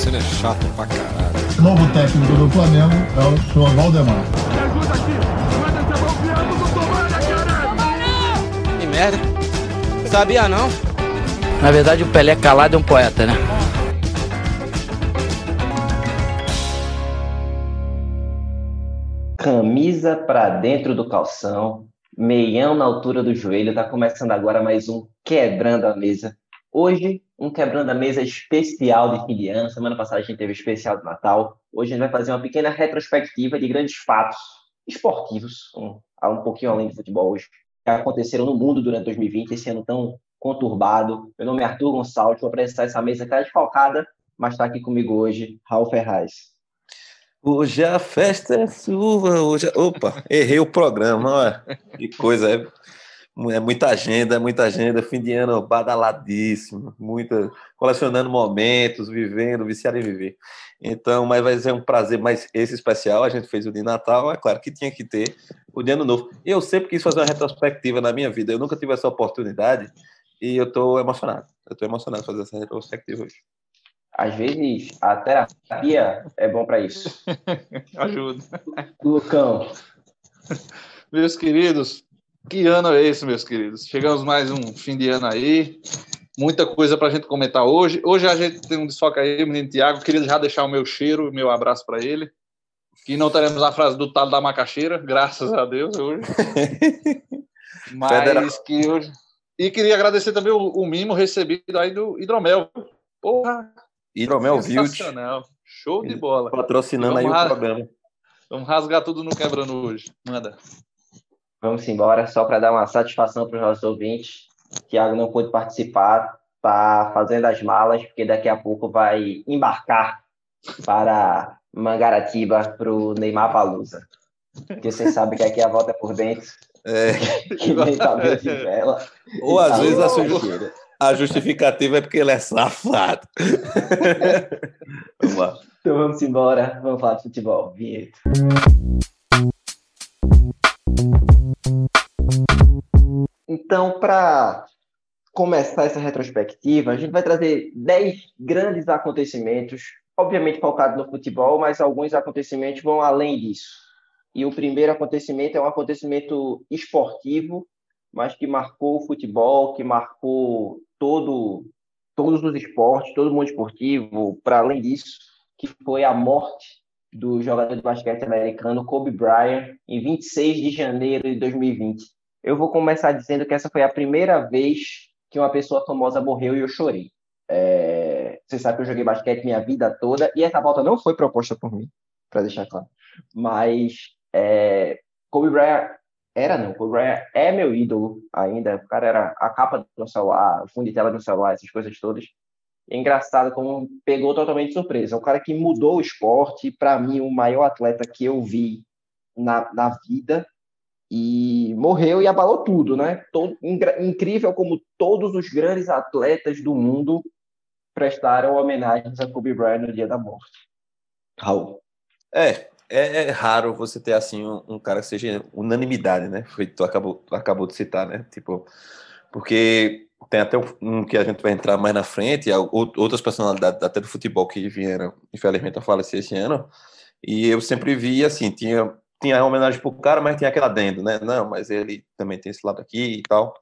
Damasceno é chato pra caralho. O novo técnico do Flamengo é o senhor Valdemar. Me ajuda aqui! Manda do Tomara, Que merda. Sabia não? Na verdade, o Pelé calado é um poeta, né? Camisa pra dentro do calção, meião na altura do joelho. Tá começando agora mais um Quebrando a Mesa. Hoje, um Quebrando a Mesa especial de fim de ano. Semana passada a gente teve especial de Natal. Hoje a gente vai fazer uma pequena retrospectiva de grandes fatos esportivos, um, um pouquinho além do futebol hoje, que aconteceram no mundo durante 2020, esse ano tão conturbado. Meu nome é Arthur Gonçalves, vou apresentar essa mesa que está desfalcada, mas está aqui comigo hoje, Raul Ferraz. Hoje a festa é sua, hoje... Opa, errei o programa, olha. que coisa, é, é muita agenda, é muita agenda, fim de ano badaladíssimo, muita, colecionando momentos, vivendo, viciado em viver. Então, mas vai ser um prazer, mas esse especial, a gente fez o de Natal, é claro que tinha que ter o de Ano Novo. Eu sempre quis fazer uma retrospectiva na minha vida, eu nunca tive essa oportunidade, e eu estou emocionado, eu estou emocionado fazer essa retrospectiva hoje. Às vezes, a terapia é bom para isso. Ajuda. Lucão. Meus queridos, que ano é esse, meus queridos? Chegamos mais um fim de ano aí. Muita coisa para a gente comentar hoje. Hoje a gente tem um desfoque aí, menino Tiago. Queria já deixar o meu cheiro, o meu abraço para ele. Que não teremos a frase do talo da macaxeira, graças a Deus, hoje. Mas Federal. que hoje. E queria agradecer também o, o mimo recebido aí do Hidromel. Porra, Hidromel Vilt. Show de bola. Patrocinando aí o programa. Vamos rasgar tudo no quebrando hoje. Manda. Vamos embora, só para dar uma satisfação para os nossos ouvintes. Tiago não pôde participar, está fazendo as malas, porque daqui a pouco vai embarcar para Mangaratiba, para o Neymar Palusa. Porque vocês sabem que aqui a volta é por dentro. É. Que nem cabelo de vela. Ou às vezes a sua a justificativa é porque ele é safado. vamos lá. Então vamos embora, vamos falar de futebol. Vinheta. Então, para começar essa retrospectiva, a gente vai trazer 10 grandes acontecimentos, obviamente focados no futebol, mas alguns acontecimentos vão além disso. E o primeiro acontecimento é um acontecimento esportivo, mas que marcou o futebol, que marcou todo, todos os esportes, todo mundo esportivo, para além disso, que foi a morte do jogador de basquete americano Kobe Bryant em 26 de janeiro de 2020. Eu vou começar dizendo que essa foi a primeira vez que uma pessoa famosa morreu e eu chorei. É... Você sabe que eu joguei basquete minha vida toda e essa volta não foi proposta por mim, para deixar claro. Mas é... Kobe Bryant era não, o Bryant é meu ídolo ainda. O cara era a capa do celular, o fundo de tela do celular, essas coisas todas. É engraçado como pegou totalmente de surpresa. Um cara que mudou o esporte, para mim, o maior atleta que eu vi na, na vida. E morreu e abalou tudo, né? Todo, incrível como todos os grandes atletas do mundo prestaram homenagens a Kobe Bryant no dia da morte. Raul. É, é, é, raro você ter assim um, um, cara que seja unanimidade, né? Foi tu acabou, tu acabou de citar, né? Tipo, porque tem até um que a gente vai entrar mais na frente, outras personalidades até do futebol que vieram, infelizmente, a falecer esse ano. E eu sempre vi assim, tinha tinha homenagem pro cara, mas tinha aquela adendo, né? Não, mas ele também tem esse lado aqui e tal.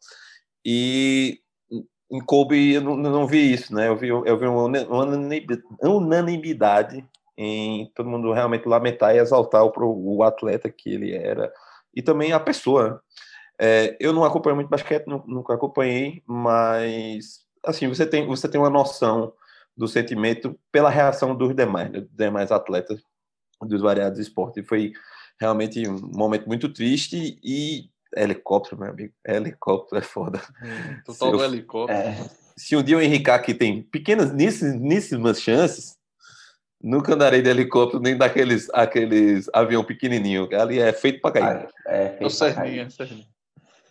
E em Kobe eu não, não vi isso, né? Eu vi, eu vi uma unanimidade em todo mundo realmente lamentar e exaltar o, o atleta que ele era e também a pessoa. Né? É, eu não acompanho muito basquete, nunca acompanhei, mas assim você tem você tem uma noção do sentimento pela reação dos demais, né, dos demais atletas dos variados esportes. E foi realmente um momento muito triste e helicóptero, meu amigo, helicóptero é foda. Hum, total do helicóptero. É, se um dia o Henrique aqui tem pequenas, níssimas chances, Nunca andarei de helicóptero nem daqueles aqueles avião pequenininho. Ali é feito para cair. Ah, é feito pra cair.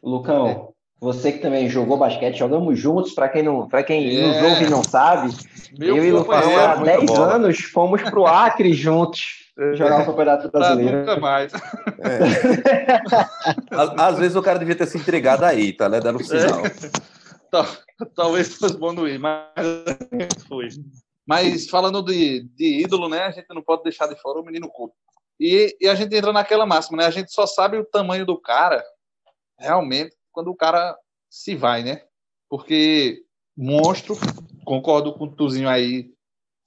Lucão, é. você que também jogou basquete, jogamos juntos. Para quem não, para quem é. nos ouve e não sabe, Meu eu e o Lucão há 10 anos fomos pro Acre juntos jogar o Campeonato Brasileiro. nunca mais. É. Às vezes o cara devia ter se entregado aí, tá? Né? Dando sinal. Talvez fosse bom não ir, mas foi. Mas falando de, de ídolo, né? A gente não pode deixar de fora o menino Kobe. E, e a gente entra naquela máxima, né? A gente só sabe o tamanho do cara realmente quando o cara se vai, né? Porque monstro, concordo com o Tuzinho aí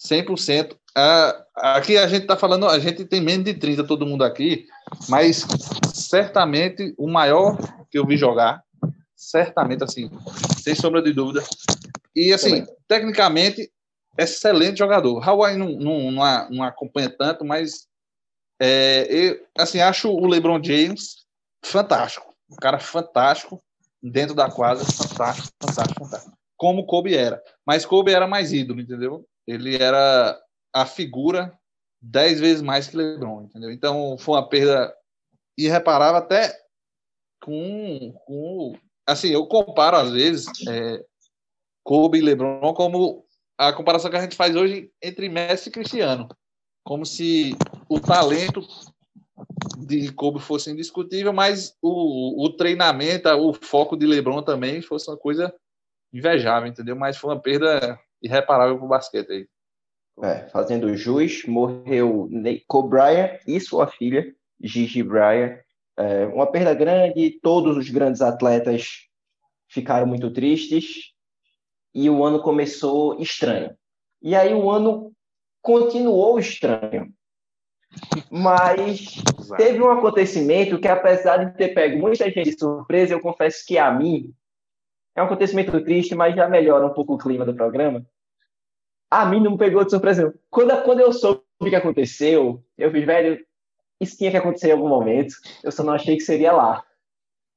100%. Ah, aqui a gente tá falando, a gente tem menos de 30 todo mundo aqui, mas certamente o maior que eu vi jogar, certamente assim, sem sombra de dúvida. E assim, tecnicamente excelente jogador. Hawaii não, não, não, não acompanha tanto, mas é, eu, assim, acho o LeBron James fantástico. Um cara fantástico dentro da quadra, fantástico, fantástico, fantástico. Como Kobe era. Mas Kobe era mais ídolo, entendeu? Ele era a figura dez vezes mais que LeBron, entendeu? Então foi uma perda irreparável até com, com assim, eu comparo às vezes é, Kobe e LeBron como a comparação que a gente faz hoje entre Messi e Cristiano. Como se o talento de Kobe fosse indiscutível, mas o, o treinamento, o foco de LeBron também fosse uma coisa invejável, entendeu? Mas foi uma perda irreparável para o basquete aí. É, fazendo jus, morreu Kobe Bryant e sua filha, Gigi Bryant. É, uma perda grande, todos os grandes atletas ficaram muito tristes e o ano começou estranho. E aí o ano continuou estranho. Mas teve um acontecimento que, apesar de ter pego muita gente de surpresa, eu confesso que a mim é um acontecimento triste, mas já melhora um pouco o clima do programa. A mim não pegou de surpresa. Quando, quando eu soube o que aconteceu, eu fiz, velho, isso tinha que acontecer em algum momento. Eu só não achei que seria lá.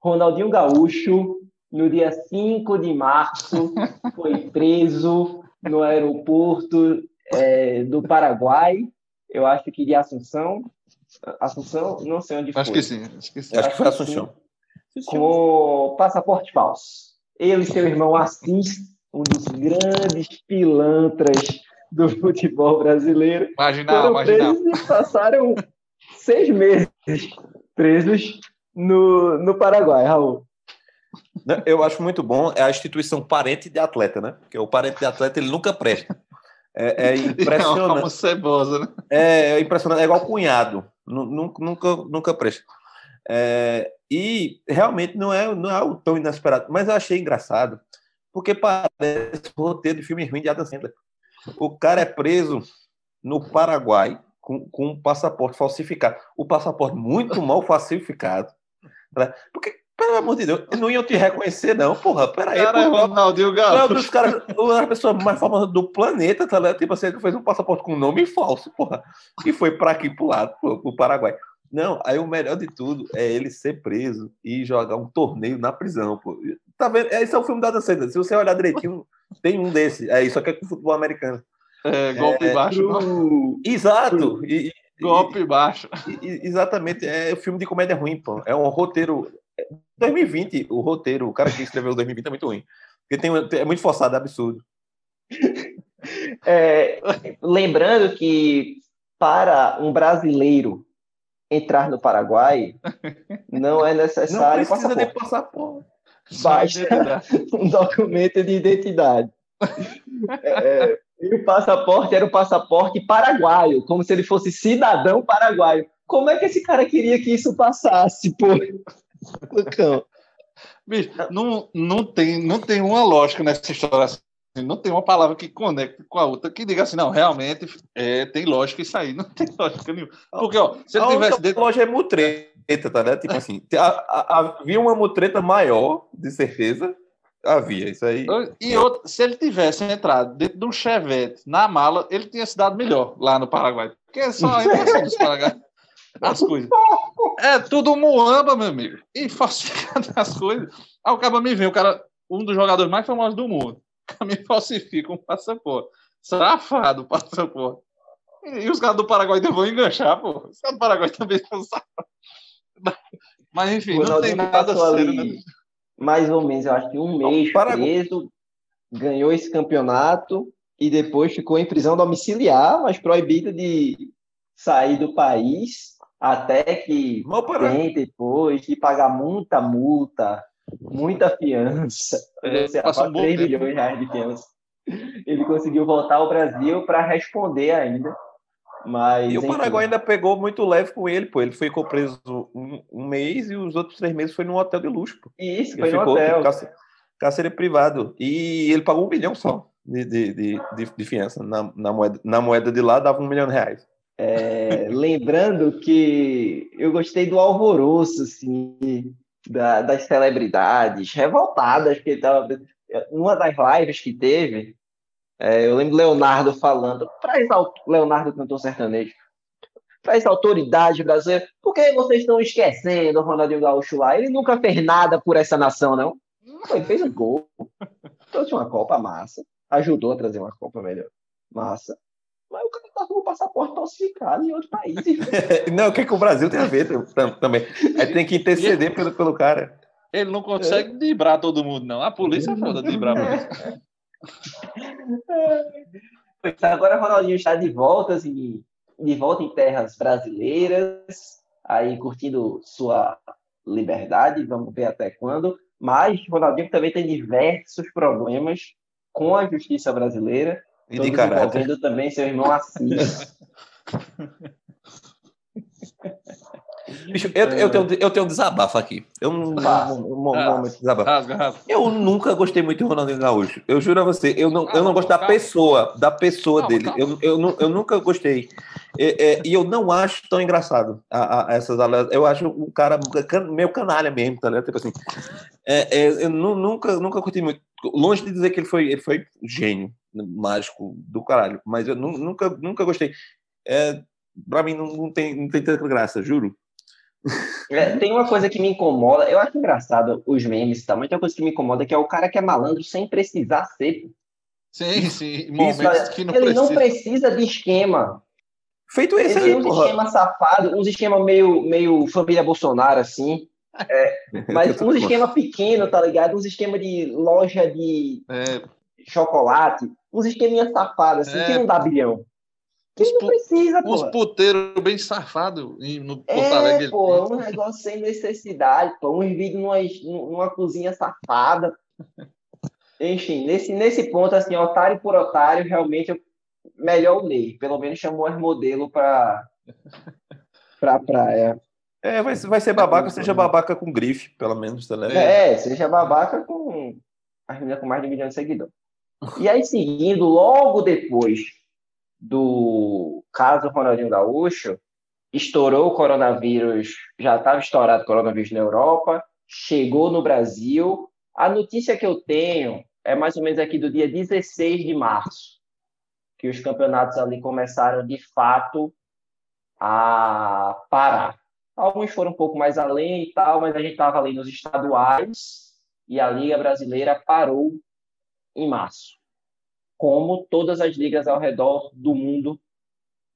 Ronaldinho Gaúcho no dia 5 de março, foi preso no aeroporto é, do Paraguai, eu acho que de Assunção. Assunção, não sei onde acho foi. Que sim, acho que sim. Acho que foi Assunção. Com passaporte falso. Ele e seu irmão Assis, um dos grandes pilantras do futebol brasileiro. Marginal, marginal. Presos e passaram seis meses presos no, no Paraguai, Raul. Eu acho muito bom é a instituição parente de atleta, né? Porque o parente de atleta ele nunca presta. É, é impressionante. Como cebosa, né? É, é, impressionante. É igual cunhado. Nunca, nunca, nunca presta. É, e realmente não é, não é algo tão inesperado. Mas eu achei engraçado, porque parece roteiro de filme ruim de Adam Sandler. O cara é preso no Paraguai com, com um passaporte falsificado. O passaporte muito mal falsificado. Né? Porque pelo amor de Deus, não iam te reconhecer, não, porra. Peraí, cara, é porra. Ronaldinho Não, Gaúcho. dos caras, a pessoa mais famosa do planeta, tá ligado? Tipo assim, fez um passaporte com nome falso, porra. E foi pra aqui, pro lado, pro, pro Paraguai. Não, aí o melhor de tudo é ele ser preso e jogar um torneio na prisão, pô. Tá vendo? Esse é o filme da Sandler. Se você olhar direitinho, tem um desse. É isso aqui é com futebol americano. É, golpe É, baixo. Pro- Exato. E, e- Golpe baixo. e- exatamente. É um filme de comédia ruim, pô. É um roteiro. 2020, o roteiro, o cara que escreveu 2020 é muito ruim. Porque tem, é muito forçado, é absurdo. É, lembrando que para um brasileiro entrar no Paraguai, não é Não necessário precisa de passaporte. Basta um documento de identidade. É, e o passaporte era o passaporte paraguaio, como se ele fosse cidadão paraguaio. Como é que esse cara queria que isso passasse, pô? Lucão? Bicho, não, não, tem, não tem uma lógica nessa história. assim. Não tem uma palavra que conecte com a outra que diga assim, não, realmente é, tem lógica isso aí. Não tem lógica nenhuma. Porque, ó, se ele a tivesse dentro. loja é mutreta, tá né? Tipo assim, havia uma mutreta maior, de certeza. Havia, isso aí. E outro, se ele tivesse entrado dentro de um chevette na mala, ele tinha se dado melhor lá no Paraguai. Porque é só a impressão dos Paraguai. As coisas. É tudo muamba, meu amigo. E falsificando as coisas. Aí o cara me vem, o cara, um dos jogadores mais famosos do mundo. Me falsifica um passaporte. Safado o passaporte. E, os caras do Paraguai vão enganchar, pô. Os caras do Paraguai também são safados. Mas enfim, O não tem nada passou sério, ali né? mais ou menos, eu acho que um mês Paraguai- preso, ganhou esse campeonato e depois ficou em prisão domiciliar, mas proibido de sair do país até que tem depois de pagar muita multa, muita fiança. É, um bom 3 tempo. milhões de reais de fiança. ele conseguiu voltar ao Brasil para responder ainda. Mas, E o. Paraguai ainda pegou muito leve com ele, pô. Ele ficou preso um, um mês e os outros três meses foi num hotel de luxo, pô. Isso, Ele foi no ficou hotel. tipo, cárcere, cárcere privado. E ele pagou um milhão só de, de, de, de, de fiança. Na, na, moeda, na moeda de lá dava um milhão de reais. É, lembrando que eu gostei do alvoroço, assim, da- das celebridades revoltadas que tava uma das lives que teve, é, eu lembro Leonardo falando au- Leonardo cantor sertanejo, para as autoridades brasileiras, por que vocês estão esquecendo o Ronaldinho Gaúcho lá? Ele nunca fez nada por essa nação, não? Não, ele fez um gol, trouxe uma Copa massa, ajudou a trazer uma Copa melhor, massa. Mas o cara tá com o passaporte falsificado em outro país. Não, o que, é que o Brasil tem a ver tam- também? Aí tem que interceder pelo, pelo cara. Ele não consegue driblar todo mundo, não. A polícia é foda de driblar. Pois agora Ronaldinho está de volta, assim, de volta em terras brasileiras, aí curtindo sua liberdade, vamos ver até quando. Mas Ronaldinho também tem diversos problemas com a justiça brasileira, E de caráter. também seu irmão Assis. Bicho, eu, eu, tenho, eu tenho um desabafo aqui. Eu. Um, momento desabafo. Rasga, rasga. Eu nunca gostei muito do Ronaldinho Gaúcho. Eu juro a você, eu não, eu não gosto da pessoa, da pessoa dele. Eu, eu, eu nunca gostei. É, é, e eu não acho tão engraçado a, a- essas aulas. Eu acho um cara meio canalha mesmo, tá ligado? Tipo assim. é, é, eu nu- nunca, nunca curti muito. Longe de dizer que ele foi, ele foi gênio mágico do caralho, mas eu nu- nunca, nunca gostei. É, pra mim não, não, tem, não tem tanta graça, juro. É, tem uma coisa que me incomoda, eu acho engraçado os memes e tal, mas tem uma coisa que me incomoda que é o cara que é malandro sem precisar ser. Sim, sim. Momentos Olha, que não ele precisa. não precisa de esquema. Feito Ele esse tem aí, uns porra. esquemas safados, uns esquemas meio, meio família Bolsonaro, assim. É, mas uns esquemas pequenos, tá ligado? Uns esquemas de loja de É, chocolate, uns esqueminhas safados, assim, É. que não dá bilhão. Ele não precisa, uns pô. puteiros bem safados no Porto É, Alegre. pô, um negócio sem necessidade, pô, uns vídeos numa, numa cozinha safada. Enfim, nesse, nesse ponto, assim, otário por otário, realmente eu, melhor ler. Pelo menos chamou as modelo pra, pra praia. É, vai, vai ser babaca, seja babaca com grife, pelo menos, tá ligado? É, seja babaca com as meninas com mais de um milhão de seguidores. E aí, seguindo, logo depois do caso Ronaldinho Gaúcho, estourou o coronavírus, já estava estourado o coronavírus na Europa, chegou no Brasil. A notícia que eu tenho é mais ou menos aqui do dia 16 de março, que os campeonatos ali começaram de fato a parar. Alguns foram um pouco mais além e tal, mas a gente estava ali nos estaduais e a Liga Brasileira parou em março. Como todas as ligas ao redor do mundo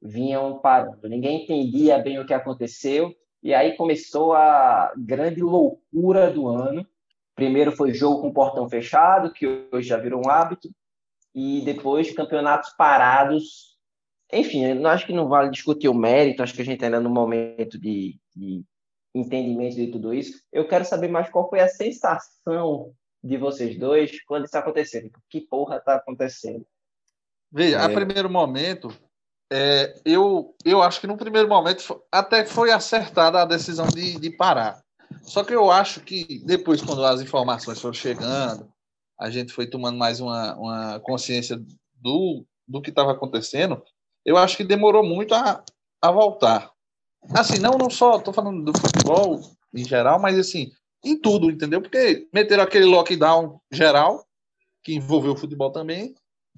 vinham parando. Ninguém entendia bem o que aconteceu e aí começou a grande loucura do ano. Primeiro foi jogo com portão fechado, que hoje já virou um hábito, e depois campeonatos parados enfim, acho que não vale discutir o mérito, acho que a gente ainda no momento de, de entendimento de tudo isso. Eu quero saber mais qual foi a sensação de vocês dois quando isso aconteceu. Tipo, Que porra tá acontecendo? Veja, a É. primeiro momento, é, eu, eu acho que no primeiro momento até foi acertada a decisão de, de parar. Só que eu acho que depois, quando as informações foram chegando, a gente foi tomando mais uma, uma consciência do, do que estava acontecendo, eu acho que demorou muito a, a voltar. Assim, não, não só, estou falando do futebol em geral, mas assim, em tudo, entendeu? Porque meteram aquele lockdown geral, que envolveu o futebol também,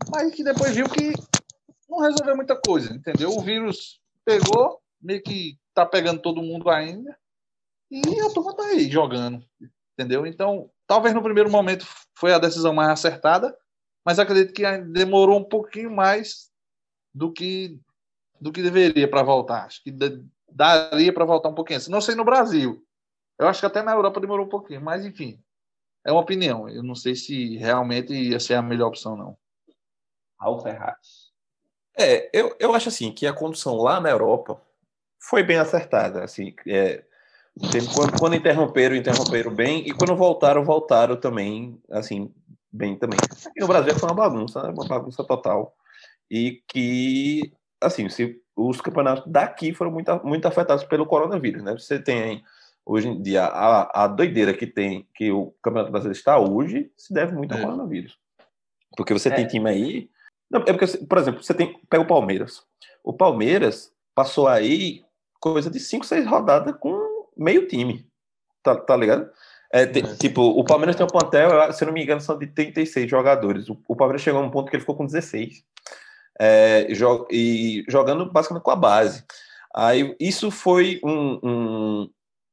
mas que depois viu que não resolveu muita coisa, entendeu? O vírus pegou, meio que tá pegando todo mundo ainda, e a turma tá aí jogando, entendeu? Então, talvez no primeiro momento foi a decisão mais acertada, mas acredito que demorou um pouquinho mais do que do que deveria para voltar. Acho que da- daria para voltar um pouquinho. Não sei no Brasil. Eu acho que até na Europa demorou um pouquinho, mas enfim. É uma opinião. Eu não sei se realmente ia ser a melhor opção, não. Raul Ferraz. É, eu, eu acho assim que a condução lá na Europa foi bem acertada. Assim, é, quando, quando interromperam, interromperam bem, e quando voltaram, voltaram também, assim, bem também. Aqui no Brasil foi uma bagunça, né? uma bagunça total. E que, assim, se, os campeonatos daqui foram muito, muito afetados pelo coronavírus, né? Você tem hoje em dia a, a doideira que tem, que o Campeonato Brasileiro está hoje, se deve muito ao É. coronavírus. Porque você tem É. time aí. Não, é porque, por exemplo, você tem. Pega o Palmeiras. O Palmeiras passou aí coisa de 5, 6 rodadas com meio time. Tá, tá ligado? É, te- É. Tipo, o Palmeiras tem um plantel, se não me engano, são de 36 jogadores. O, o Palmeiras chegou a um ponto que ele ficou com 16. É, e jogando basicamente com a base. Aí isso foi um, um,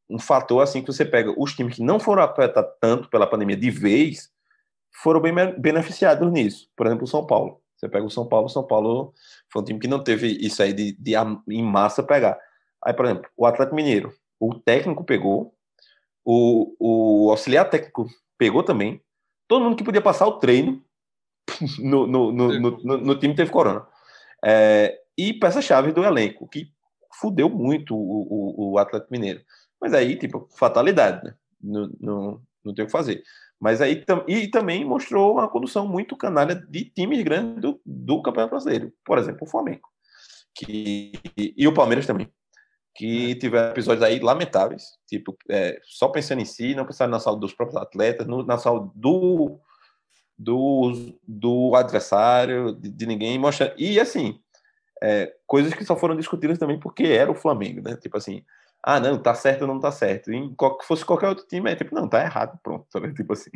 um fator assim que você pega os times que não foram afetados tanto pela pandemia de vez, foram bem beneficiados nisso. Por exemplo, o São Paulo. Você pega o São Paulo, o São Paulo foi um time que não teve isso aí de, de em massa pegar. Aí, por exemplo, o Atlético Mineiro, o técnico pegou, o, o auxiliar técnico pegou também. Todo mundo que podia passar o treino no, no, no, no, no- no time teve corona. É, e peça-chave do elenco, que fudeu muito o, o, o Atlético Mineiro. Mas aí, tipo, fatalidade, né? Não, não, não tem o que fazer. Mas aí e também mostrou uma condução muito canalha de times grandes do, do Campeonato Brasileiro. Por exemplo, o Flamengo. Que, e o Palmeiras também. Que tiveram episódios aí lamentáveis. Tipo, é, só pensando em si, não pensando na saúde dos próprios atletas, no- na saúde do, do, do adversário, de, de ninguém. Mostra, e assim, é, coisas que só foram discutidas também porque era o Flamengo, né? Tipo assim, ah, não, tá certo ou não tá certo. E qual, fosse qualquer outro time, é tipo, não, tá errado, pronto, sabe? Tipo assim.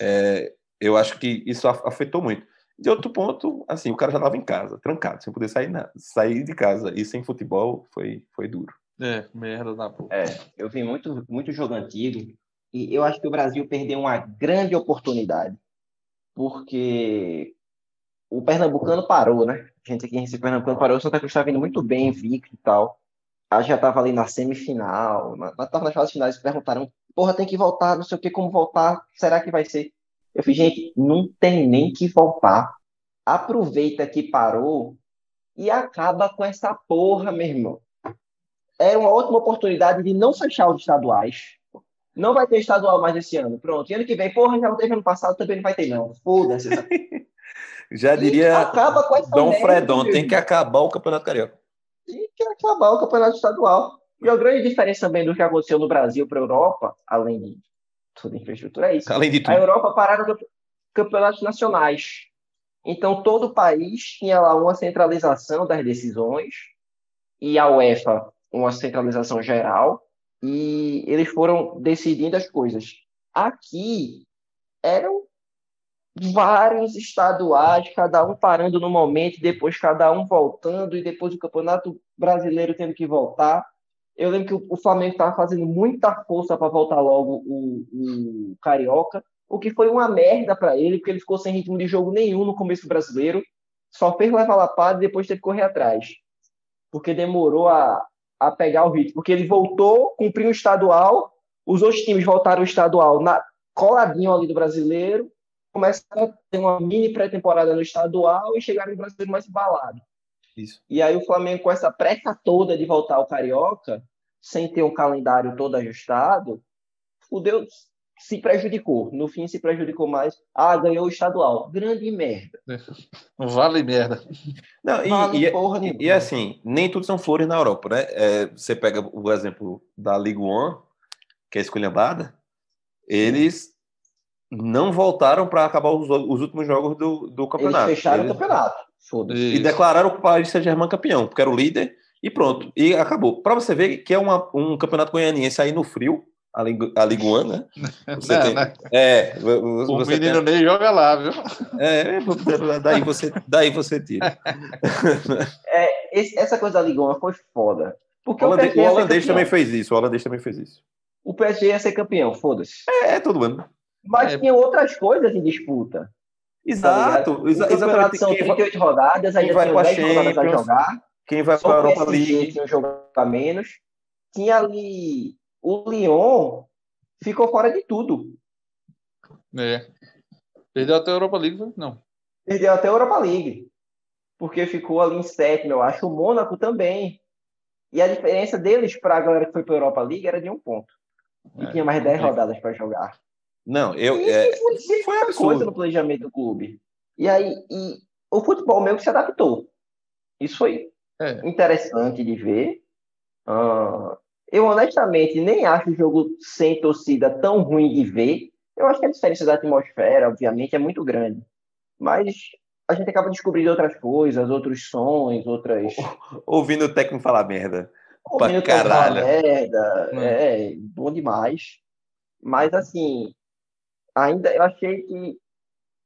É, eu acho que isso af- afetou muito. De outro ponto, assim, o cara já tava em casa, trancado, sem poder sair, nada, sair de casa e sem futebol foi, foi duro. É, merda da porra. É, eu vi muito, muito jogo antigo e eu acho que o Brasil perdeu uma grande oportunidade, porque o Pernambucano parou, né? A gente aqui em Recife, Pernambucano parou, o Santa Cruz está vindo muito bem, invicto e tal. A já estava ali na semifinal, na, tava nas fases finais, perguntaram, porra, tem que voltar, não sei o que, como voltar, será que vai ser? Eu falei, gente, não tem nem que voltar. Aproveita que parou e acaba com essa porra, meu irmão era uma ótima oportunidade de não fechar os estaduais. Não vai ter estadual mais esse ano. Pronto. E ano que vem, porra, já não teve ano passado, também não vai ter, não. Foda-se. Já E diria acaba com essa Dom merda, Fredon, tem que acabar o Campeonato Carioca. E que acabar o campeonato estadual. E a grande diferença também do que aconteceu no Brasil para a Europa, além de toda a infraestrutura, é isso. Além de A tudo. Europa pararam campe- campeonatos nacionais. Então, todo o país tinha lá uma centralização das decisões e a UEFA uma centralização geral e eles foram decidindo as coisas. Aqui eram vários estaduais, cada um parando no momento, depois cada um voltando e depois o Campeonato Brasileiro tendo que voltar. Eu lembro que o Flamengo estava fazendo muita força para voltar logo o, o Carioca, o que foi uma merda para ele, porque ele ficou sem ritmo de jogo nenhum no começo brasileiro, só fez levar lapada e depois teve que correr atrás. Porque demorou a, a pegar o ritmo. Porque ele voltou, cumpriu o estadual, os outros times voltaram o estadual na, coladinho ali do brasileiro, começaram a ter uma mini pré-temporada no estadual e chegaram no brasileiro mais embalado. Isso. E aí o Flamengo, com essa pressa toda de voltar ao Carioca, sem ter um calendário todo ajustado, fudeu, se prejudicou. No fim, se prejudicou mais. Ah, ganhou o estadual. Grande merda. Vale merda. Não, e, Vale e- porra e- e assim, nem tudo são flores na Europa, né? É, você pega o exemplo da Ligue 1, que é esculhambada, eles não voltaram para acabar os, os últimos jogos do, do Eles campeonato. fecharam Eles- o campeonato. Foda-se. e declararam o Paris Saint-Germain campeão, porque era o líder, e pronto. E acabou. Para você ver que é uma- um campeonato goianiense aí no frio, a a Ligue 1, né? Você Não, tem- né? É, O menino tem- nem joga lá, viu? é, daí você, daí você tira. Esse- essa coisa da Ligona foi foda. Porque O holandês, o holandês também fez isso. O holandês também fez isso. O PSG ia ser campeão, foda-se. É, todo ano. Mas É. tinha outras coisas em disputa. Exato, tá exa- exatamente. são Quem vai, 38 rodadas, ainda vai tinha pra 10 rodadas a Champions, jogar. quem vai para a Europa League. tinha um jogo a menos. Tinha ali o Lyon ficou fora de tudo. É. Perdeu até a Europa League, não. Perdeu até a Europa League. Porque ficou ali em sétimo, eu acho. O Mônaco também. E a diferença deles para a galera que foi para a Europa League era de um ponto. E É, tinha mais 10 complicado. rodadas para jogar. Não, eu. E é, foi muita absurdo. coisa no planejamento do clube. E aí, e o futebol meio que se adaptou. Isso foi É. interessante de ver. Ah, eu honestamente nem acho o jogo sem torcida tão ruim de ver. Eu acho que a diferença da atmosfera, obviamente, é muito grande. Mas a gente acaba descobrindo outras coisas, outros sons, outras. Ouvindo o técnico falar merda. Ouvindo pra caralho. merda, Hum. é, bom demais. Mas assim, ainda eu achei que.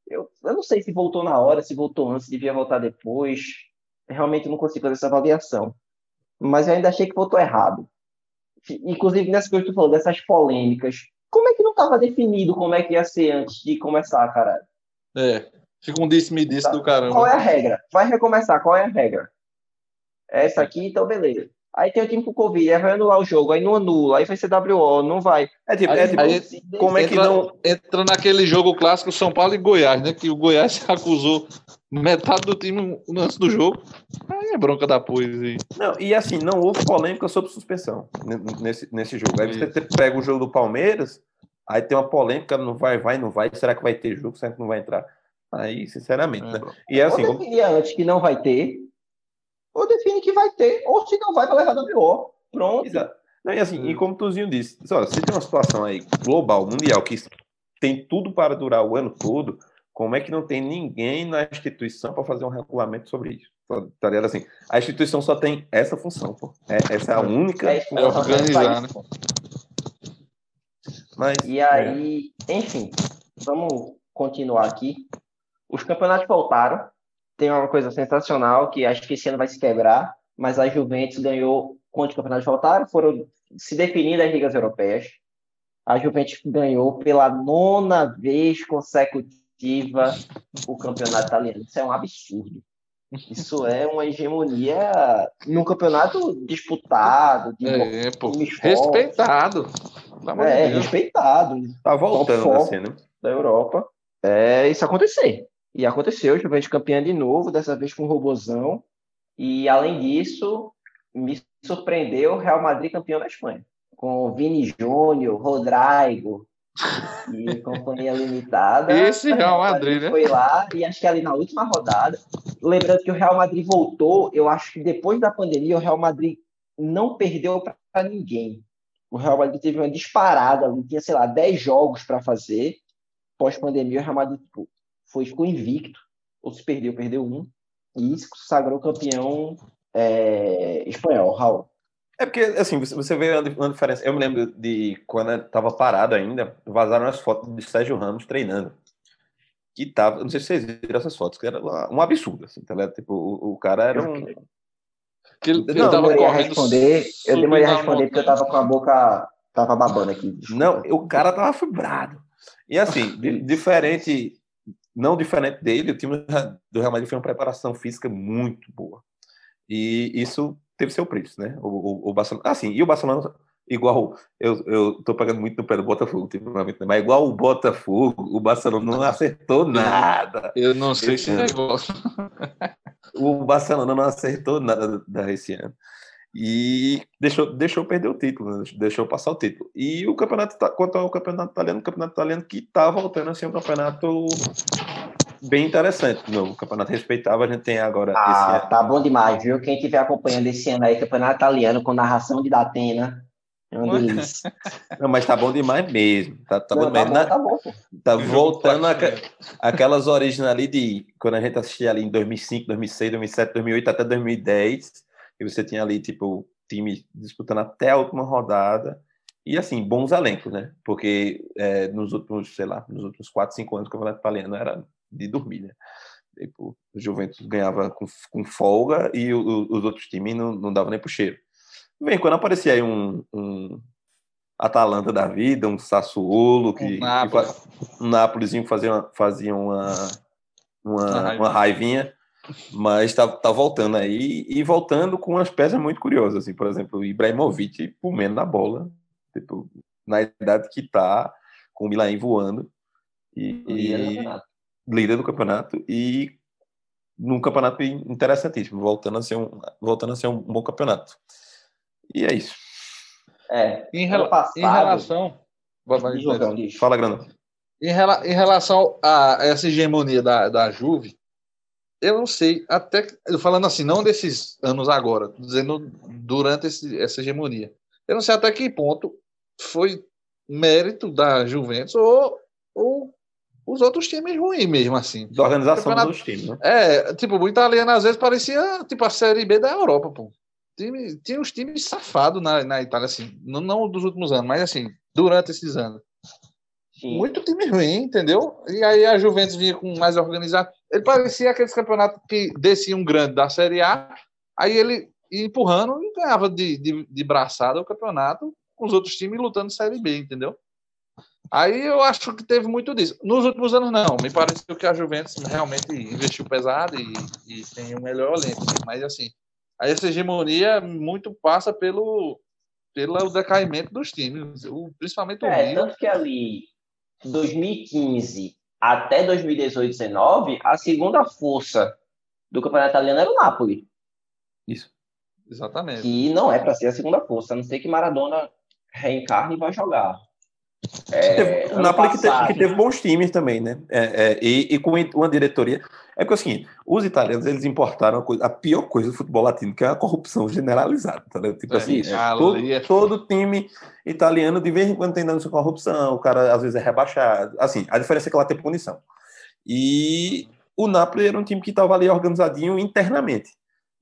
Eu, eu não sei se voltou na hora, se voltou antes, devia voltar depois. Realmente não consigo fazer essa avaliação. Mas eu ainda achei que voltou errado. Inclusive, nessa coisa que tu falou, dessas polêmicas. Como é que não estava definido como é que ia ser antes de começar, caralho? É. Fica um disse-me-disse do caramba. Qual é a regra? Vai recomeçar, qual é a regra? Essa aqui, então beleza. Aí tem o time com Covid, aí vai anular o jogo, aí não anula, aí vai ser WO, não vai. É tipo, Aí- é tipo aí- como é que entra, não. entra naquele jogo clássico São Paulo e Goiás, né? Que o Goiás se acusou metade do time antes do jogo. Aí é bronca da poesia. Não, e assim, não houve polêmica sobre suspensão nesse, nesse jogo. Aí você pega o jogo do Palmeiras, aí tem uma polêmica, não vai, vai, não vai. Será que vai ter jogo? Será que não vai entrar? Aí, sinceramente, né? E é assim, ou como- antes que não vai ter, ou define que vai ter, ou se não vai, vai levar WO. Pronto. Exato. Não, e assim, e como o Tuzinho disse, olha, se tem uma situação aí global, mundial, que tem tudo para durar o ano todo, como é que não tem ninguém na instituição para fazer um regulamento sobre isso? Tá- Tá ligado? Assim, a instituição só tem essa função, pô. É- essa é a única É É organizar, né? Mas, E aí, enfim, vamos continuar aqui. Os campeonatos voltaram. Tem uma coisa sensacional que acho que esse ano vai se quebrar, mas a Juventus ganhou quantos campeonatos voltaram? Foram se definindo as ligas europeias. A Juventus ganhou pela nona vez consecutiva o campeonato italiano. Isso é um absurdo. Isso é uma hegemonia num campeonato disputado, de É, pô. Respeitado. É, respeitado tá voltando assim, né? da Europa. É isso acontecer. E aconteceu, Juventus campeã de novo, dessa vez com o Robozão. E além disso, me surpreendeu o Real Madrid campeão da Espanha. Com Vini Júnior, Rodrigo e companhia limitada. Esse Real Madrid, né? Foi lá e acho que ali na última rodada. Lembrando que o Real Madrid voltou, eu acho que depois da pandemia, o Real Madrid não perdeu para ninguém. O Real Madrid teve uma disparada, tinha, sei lá, 10 jogos para fazer. Pós-pandemia, o Real Madrid tipo, foi, ficou invicto, ou se perdeu, perdeu um, e se sagrou campeão é, espanhol, Raul. É porque, assim, você, você vê uma, diferença. Eu me lembro de quando eu tava parado ainda, vazaram as fotos de Sérgio Ramos treinando. Que tava, não sei se vocês viram essas fotos, que era um absurdo, assim, tá ligado? Tipo, o, o cara era um. Que ele, ele Não, eu tava demorei a responder, eu demorei a responder porque eu tava com a boca, tava babando aqui. desculpa. Não, o cara tava fibrado. E assim, di- diferente, não diferente dele, o time do Real Madrid foi uma preparação física muito boa. E isso teve seu preço, né? O, o, o Barcelona. Assim, e o Barcelona, igual. Eu, eu tô pagando muito no pé do Botafogo, ultimamente, né? mas igual o Botafogo, o Barcelona não acertou nada. Eu não sei Esse esse ano. negócio. O Barcelona não acertou nada da- esse ano. E deixou, deixou perder o título, né? deixou passar o título. E o campeonato, quanto ao campeonato italiano, o campeonato italiano que tá voltando a ser um campeonato bem interessante. No campeonato respeitável, a gente tem agora Ah, tá bom demais, viu? Quem estiver acompanhando esse ano aí, campeonato italiano, com narração de Datena, é uma delícia. Não, mas tá bom demais mesmo. Tá, tá bom Não, tá bom, Na- tá bom, tá Um jogo voltando a, aquelas origens ali de quando a gente assistia ali em 2005, 2006, 2007, 2008 até 2010, e você tinha ali tipo time disputando até a última rodada e assim bons elencos, né? Porque é, nos últimos, sei lá, nos últimos 4, 5 anos o campeonato italiano era de dormir, né? Tipo, o Juventus ganhava com, com folga e o- o- os outros times não, não davam nem pro cheiro. Vem, quando aparecia aí um, um Atalanta da vida, um Sassuolo, que, Um que Napoli. fa- um fazia uma, fazia uma, uma, Uma raivinha. uma raivinha, mas tá, tá voltando aí e voltando com umas peças muito curiosas, assim, por exemplo, o Ibrahimovic comendo na bola, tipo, na idade que tá, com o Milan voando e, Líder do e campeonato. líder do campeonato e num campeonato interessantíssimo, voltando a ser um, voltando a ser um bom campeonato. E é isso. É, Em, rela- passado, em relação. Fala, Grana. Em, rela- em relação a essa hegemonia da, da Juve, eu não sei, até falando assim, não desses anos agora, dizendo durante esse- essa hegemonia. Eu não sei até que ponto foi mérito da Juventus ou, ou os outros times ruins mesmo, assim. Da organização Campeonato- dos times, né? É, tipo, o italiano às vezes parecia tipo a Série B da Europa, pô. Time, tinha uns times safados na, na Itália, assim, não, não dos últimos anos, mas assim, durante esses anos. Sim. Muito time ruim, entendeu? E aí a Juventus vinha com mais organizado. Ele parecia aqueles campeonatos que descia um grande da Série A, aí ele ia empurrando e ganhava de, de, de braçada o campeonato com os outros times lutando Série B, entendeu? Aí eu acho que teve muito disso. Nos últimos anos, não. Me pareceu que a Juventus realmente investiu pesado e, e tem o melhor elenco. Mas, assim, essa hegemonia muito passa pelo, pelo decaimento dos times, o- principalmente o É, Rio. tanto que ali, 2015 até 2018, 19, a segunda força do campeonato italiano era o Napoli, Isso. Exatamente. que não é para ser a segunda força, a não ser que Maradona reencarne e vai jogar. É, o Napoli que teve, passado- que teve bons times também, né? É, é, e, e com uma diretoria. É porque assim, os italianos eles importaram a, coisa- a pior coisa do futebol latino, que é a corrupção generalizada. Tá ligado? Tipo É, assim, isso. todo, é- todo time italiano, de vez em quando, tem dando corrupção, o cara às vezes é rebaixado. Assim, a diferença é que lá tem punição. E o Napoli era um time que estava ali organizadinho internamente.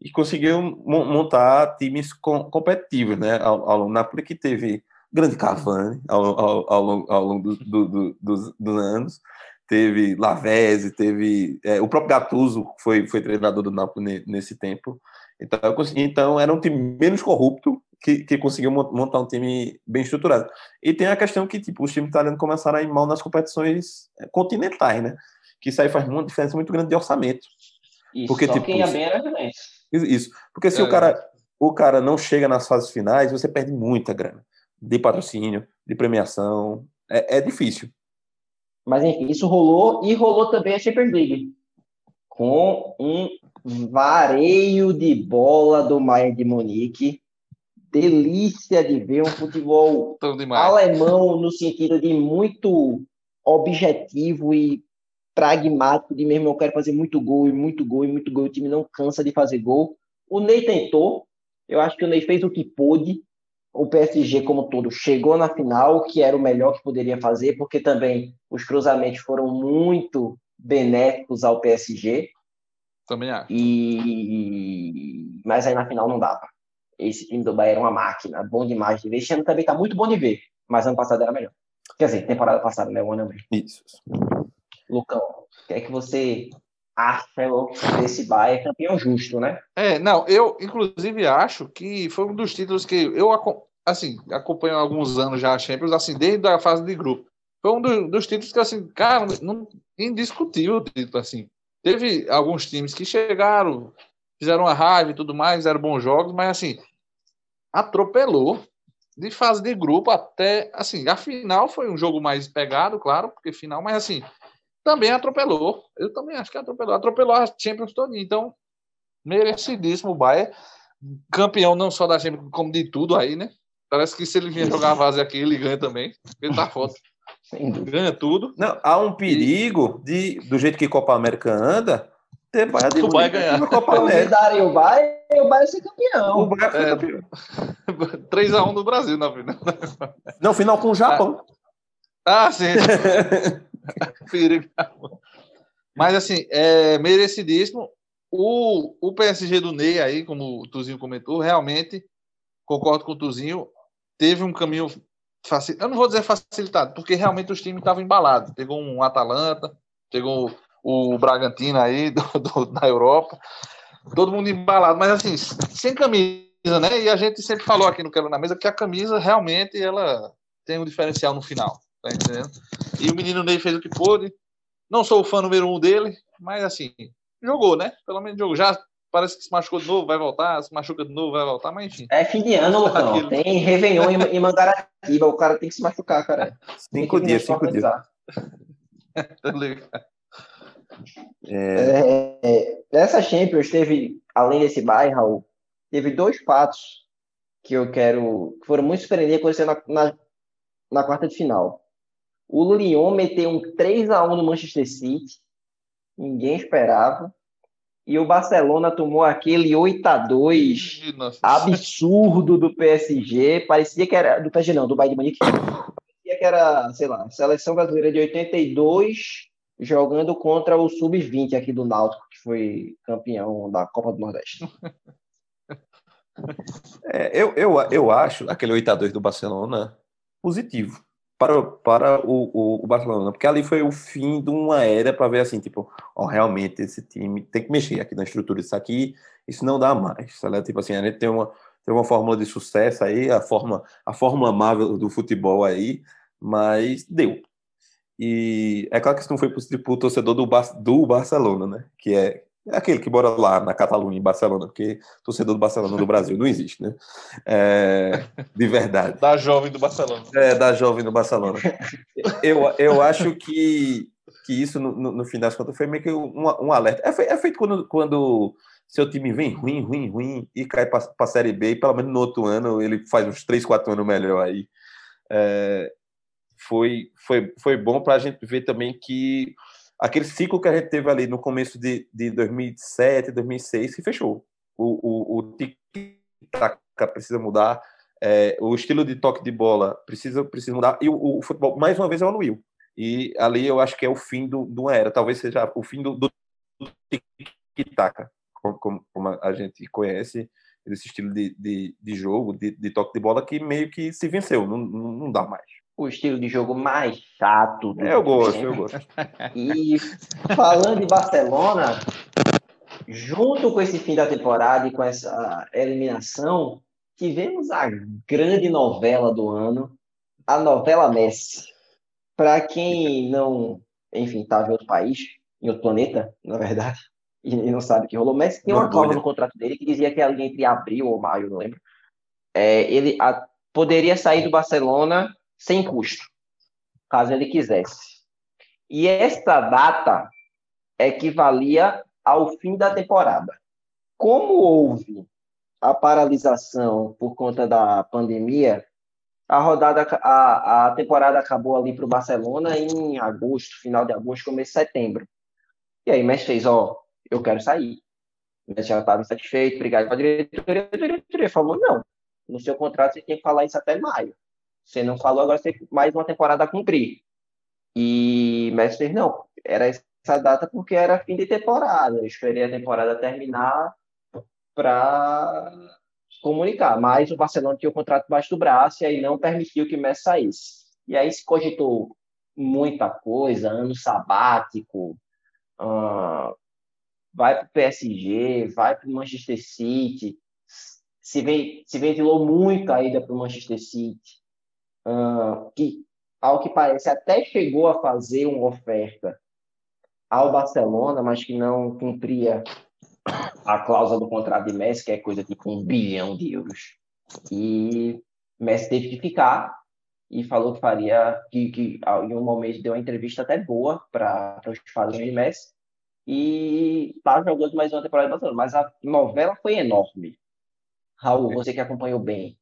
E conseguiu mon- montar times com- competitivos, né? Ao, ao, o Napoli que teve grande Cavani ao, ao, ao, longo- ao longo do- do- do- dos, dos anos. Teve Lavezzi, teve é, o próprio Gattuso foi, foi treinador do Napoli ne- nesse tempo. Então, então era um time menos corrupto que, que conseguiu mon- montar um time bem estruturado. E tem a questão que tipo, os times italianos começaram a ir mal nas competições é, continentais, né? Que isso aí faz uma diferença muito grande de orçamento. Isso, porque, só tipo, quem ia bem era. Isso. Porque se É, o cara o cara não chega nas fases finais, você perde muita grana de patrocínio, de premiação. É, é difícil. Mas enfim, isso rolou e rolou também a Champions League. Com um vareio de bola do Bayern de Munique. Delícia de ver um futebol alemão no sentido de muito objetivo e pragmático, de mesmo eu quero fazer muito gol e muito gol e muito gol, o time não cansa de fazer gol. O Ney tentou, eu acho que o Ney fez o que pôde. O PSG, como todo, chegou na final, que era o melhor que poderia fazer, porque também os cruzamentos foram muito benéficos ao PSG. Também acho. E mas aí na final não dava. Esse time do Bahia era uma máquina, bom demais de ver. Esse ano também tá muito bom de ver, mas ano passado era melhor. Quer dizer, temporada passada, né? O ano mesmo. Isso. Lucão, o que é que você acha desse Bahia campeão justo, né? É, não, eu inclusive acho que foi um dos títulos que eu assim, acompanho há alguns anos já a Champions, assim, desde a fase de grupo. Foi um do- dos títulos que assim, cara, não indiscutível o título assim. Teve alguns times que chegaram, fizeram uma raiva e tudo mais, eram bons jogos, mas assim, atropelou de fase de grupo até assim, a final foi um jogo mais pegado, claro, porque final, mas assim, também atropelou. Eu também acho que atropelou, atropelou a Champions toda, então merecidíssimo o Bayern, campeão não só da Champions, como de tudo aí, né? Parece que se ele vier jogar a base aqui, ele ganha também. Ele tá foda. Ganha tudo. Não, há um perigo de, do jeito que Copa América anda, ter Bayern de O Bayern Munique ganhar. Copa América. Convidarem o Bahia e o Bahia ser O campeão. Bayern foi É. campeão. 3x1 no Brasil na final. Não, final com o Japão. Ah, sim. Mas assim, é merecidíssimo. O, o PSG do Ney aí, como o Tuzinho comentou, realmente concordo com o Tuzinho, teve um caminho facil... eu não vou dizer facilitado, porque realmente os times estavam embalados. Pegou um Atalanta, pegou o Bragantino aí do, do- Europa, todo mundo embalado, mas assim, sem camisa, né? E a gente sempre falou aqui no Quero na Mesa que a camisa realmente ela tem um diferencial no final, tá entendendo? E o menino Ney fez o que pôde. Não sou o fã número um dele, mas assim, jogou, né? Pelo menos jogou. Já parece que se machucou de novo, vai voltar, se machuca de novo, vai voltar, mas enfim. É fim de ano, Lucão. Aquilo. Tem Réveillon em, em Mangaratiba. O cara tem que se machucar, cara. Tem Cinco que dias, cinco dias. Tá ligado? É, É, essa Champions teve, além desse bairro, Raul, teve dois fatos que eu quero. que foram muito surpreendentes acontecendo na, na, na quarta de final. O Lyon meteu um 3 a 1 no Manchester City. Ninguém esperava. E o Barcelona tomou aquele 8 a 2 Nossa. absurdo do PSG. Parecia que era do PSG não, do Bayern de Munique. Parecia que era, sei lá, seleção brasileira de 82 jogando contra o sub-20 aqui do Náutico, que foi campeão da Copa do Nordeste. É, eu, eu, eu acho aquele 8x2 do Barcelona positivo para, para o, o, o Barcelona, porque ali foi o fim de uma era para ver assim, tipo, ó, realmente esse time tem que mexer aqui na estrutura disso aqui, isso não dá mais. Sabe? Tipo assim, a gente tem uma, tem uma fórmula de sucesso aí, a forma a fórmula amável do futebol aí, mas deu. E é claro que isso não foi possível para o torcedor do, Bar do Barcelona, né? Que é aquele que mora lá na Catalunha, em Barcelona, porque torcedor do Barcelona do Brasil não existe, né? É, de verdade. Da jovem do Barcelona. É, da jovem do Barcelona. Eu, eu acho que, que isso, no, no, no fim das contas, foi meio que um, um alerta. É, é feito quando, quando seu time vem ruim, ruim, ruim e cai para a Série B, e pelo menos no outro ano ele faz uns 3, 4 anos melhor aí. É, foi, foi, foi bom para a gente ver também que aquele ciclo que a gente teve ali no começo de, de 2007, 2006 se fechou. O, o, o tic-tac precisa mudar, é, o estilo de toque de bola precisa, precisa mudar, e o, o, futebol, mais uma vez, evoluiu. E ali eu acho que é o fim do uma era, talvez seja o fim do, do tic-tac, como, como, a gente conhece, esse estilo de, de, de jogo, de, de, toque de bola, que meio que se venceu, não, não dá mais o estilo de jogo mais chato. Do eu gosto, eu gosto. E falando de Barcelona, junto com esse fim da temporada e com essa eliminação, tivemos a grande novela do ano, a novela Messi. Para quem não, enfim, estava em outro país, em outro planeta, na verdade, e não sabe o que rolou, Messi tem uma cláusula no contrato dele que dizia que ali entre abril ou maio, não lembro. É, ele a, poderia sair do Barcelona sem custo, caso ele quisesse. E esta data equivalia ao fim da temporada. Como houve a paralisação por conta da pandemia, a rodada, a, a temporada acabou ali para o Barcelona em agosto, final de agosto, começo de setembro. E aí Messi fez, ó, eu quero sair. Messi já estava insatisfeito, obrigado com a diretoria. A diretoria falou, não, no seu contrato você tem que falar isso até maio. Você não falou, agora você tem mais uma temporada a cumprir. E Messi não, era essa data porque era fim de temporada. Eu esperei a temporada terminar para comunicar. Mas o Barcelona tinha o contrato debaixo do braço e aí não permitiu que Messi saísse. E aí se cogitou muita coisa, ano sabático, uh, vai para o PSG, vai para o Manchester City. Se, vem, se ventilou muito a ida para o Manchester City uh, que, ao que parece, até chegou a fazer uma oferta ao Barcelona, mas que não cumpria a cláusula do contrato de Messi, que é coisa tipo um bilhão de euros. E Messi teve que ficar e falou que faria, que, que em um momento deu uma entrevista até boa para os padrões de Messi e está jogando mais uma temporada de Barcelona. Mas a novela foi enorme. Raul, você que acompanhou bem.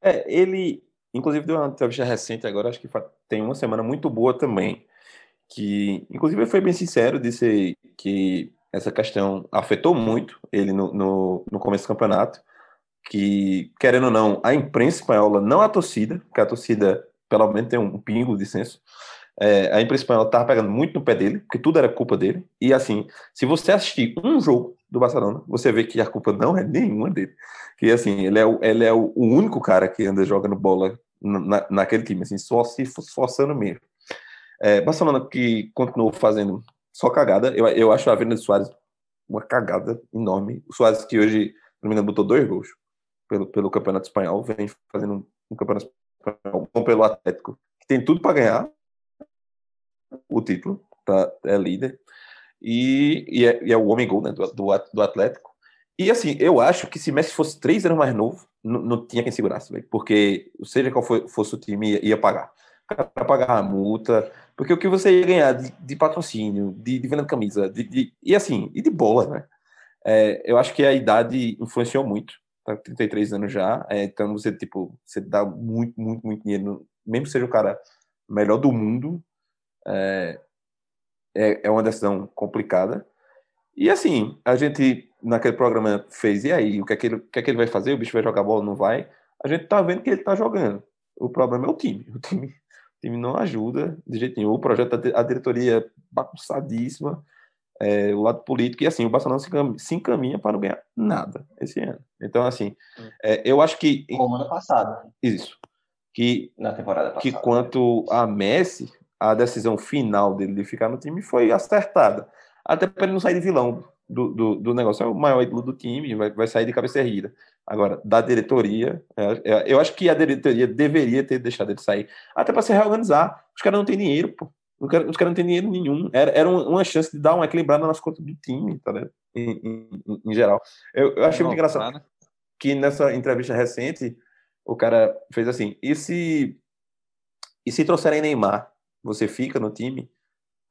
É, ele, Inclusive, deu uma entrevista recente agora, acho que tem uma semana muito boa também, que, inclusive, ele foi bem sincero, disse que essa questão afetou muito ele no, no, no começo do campeonato, que, querendo ou não, a imprensa espanhola, não a torcida, porque a torcida, pelo menos, tem um pingo de senso, é, a imprensa espanhola estava pegando muito no pé dele, porque tudo era culpa dele, e assim, se você assistir um jogo do Barcelona, você vê que a culpa não é nenhuma dele que assim, ele é, o, ele é o, único cara que anda jogando bola na, naquele time, assim, só se esforçando mesmo. É, Barcelona que continuou fazendo só cagada, eu, eu acho a venda de Soares uma cagada enorme. O Soares que hoje, se não botou dois gols pelo, pelo Campeonato Espanhol, vem fazendo um, um Campeonato Espanhol bom pelo Atlético, que tem tudo para ganhar o título, tá, é líder, e, e, é, e é o homem gol né, do, do, do Atlético. E assim, eu acho que se Messi fosse três anos mais novo, não, tinha quem segurasse, véio, porque seja qual for, fosse o time, ia, ia pagar. Para pagar a multa, porque o que você ia ganhar de, de patrocínio, de, de venda de camisa, de, de, e assim, e de bola, né? É, eu acho que a idade influenciou muito, tá 33 anos já, é, então você, tipo, você dá muito, muito, muito dinheiro, mesmo que seja o cara melhor do mundo, É, é, é uma decisão complicada. E assim, a gente naquele programa fez, e aí, o que é que ele, o que é que ele vai fazer? O bicho vai jogar bola, não vai? A gente tá vendo que ele tá jogando. O problema é o time. O time, o time não ajuda de jeito nenhum. O projeto, a diretoria é bagunçadíssima, é, o lado político, e assim, o Barcelona se encaminha, se encaminha para não ganhar nada esse ano. Então, assim, é, eu acho que. Como ano passado. Isso. Que, Na temporada passada. que quanto a Messi, a decisão final dele de ficar no time foi acertada. Até para ele não sair de vilão do, do, do negócio. É o maior ídolo do time, vai, vai sair de cabeça erguida. Agora, da diretoria, é, é, eu acho que a diretoria deveria ter deixado ele sair, até para se reorganizar. Os caras não têm dinheiro, pô. Os caras os caras não têm dinheiro nenhum. Era, era uma, chance de dar uma equilibrada nas contas do time, tá ligado? Em, em, em- geral. Eu, eu achei muito engraçado que nessa entrevista recente o cara fez assim: e se e se trouxerem Neymar, você fica no time?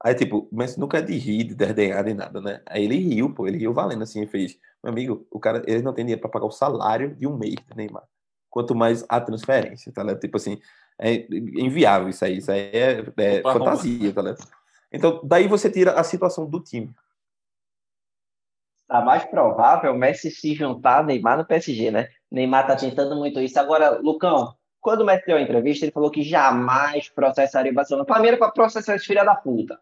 Aí, tipo, mas nunca é de rir, de derdenhar, de nada, né? Aí ele riu, pô, ele riu valendo assim, e fez. Meu amigo, o cara, ele não tem dinheiro pra pagar o salário de um mês do Neymar. Quanto mais a transferência, tá ligado? Tipo assim, é inviável isso aí, isso aí é, é Opa, fantasia, tá ligado? Então, daí você tira a situação do time. Tá mais provável o Messi se juntar a Neymar no PSG, né? Neymar tá tentando muito isso. Agora, Lucão, quando o Messi deu a entrevista, ele falou que jamais processaria o Barcelona. Primeiro para processar esse filho da puta.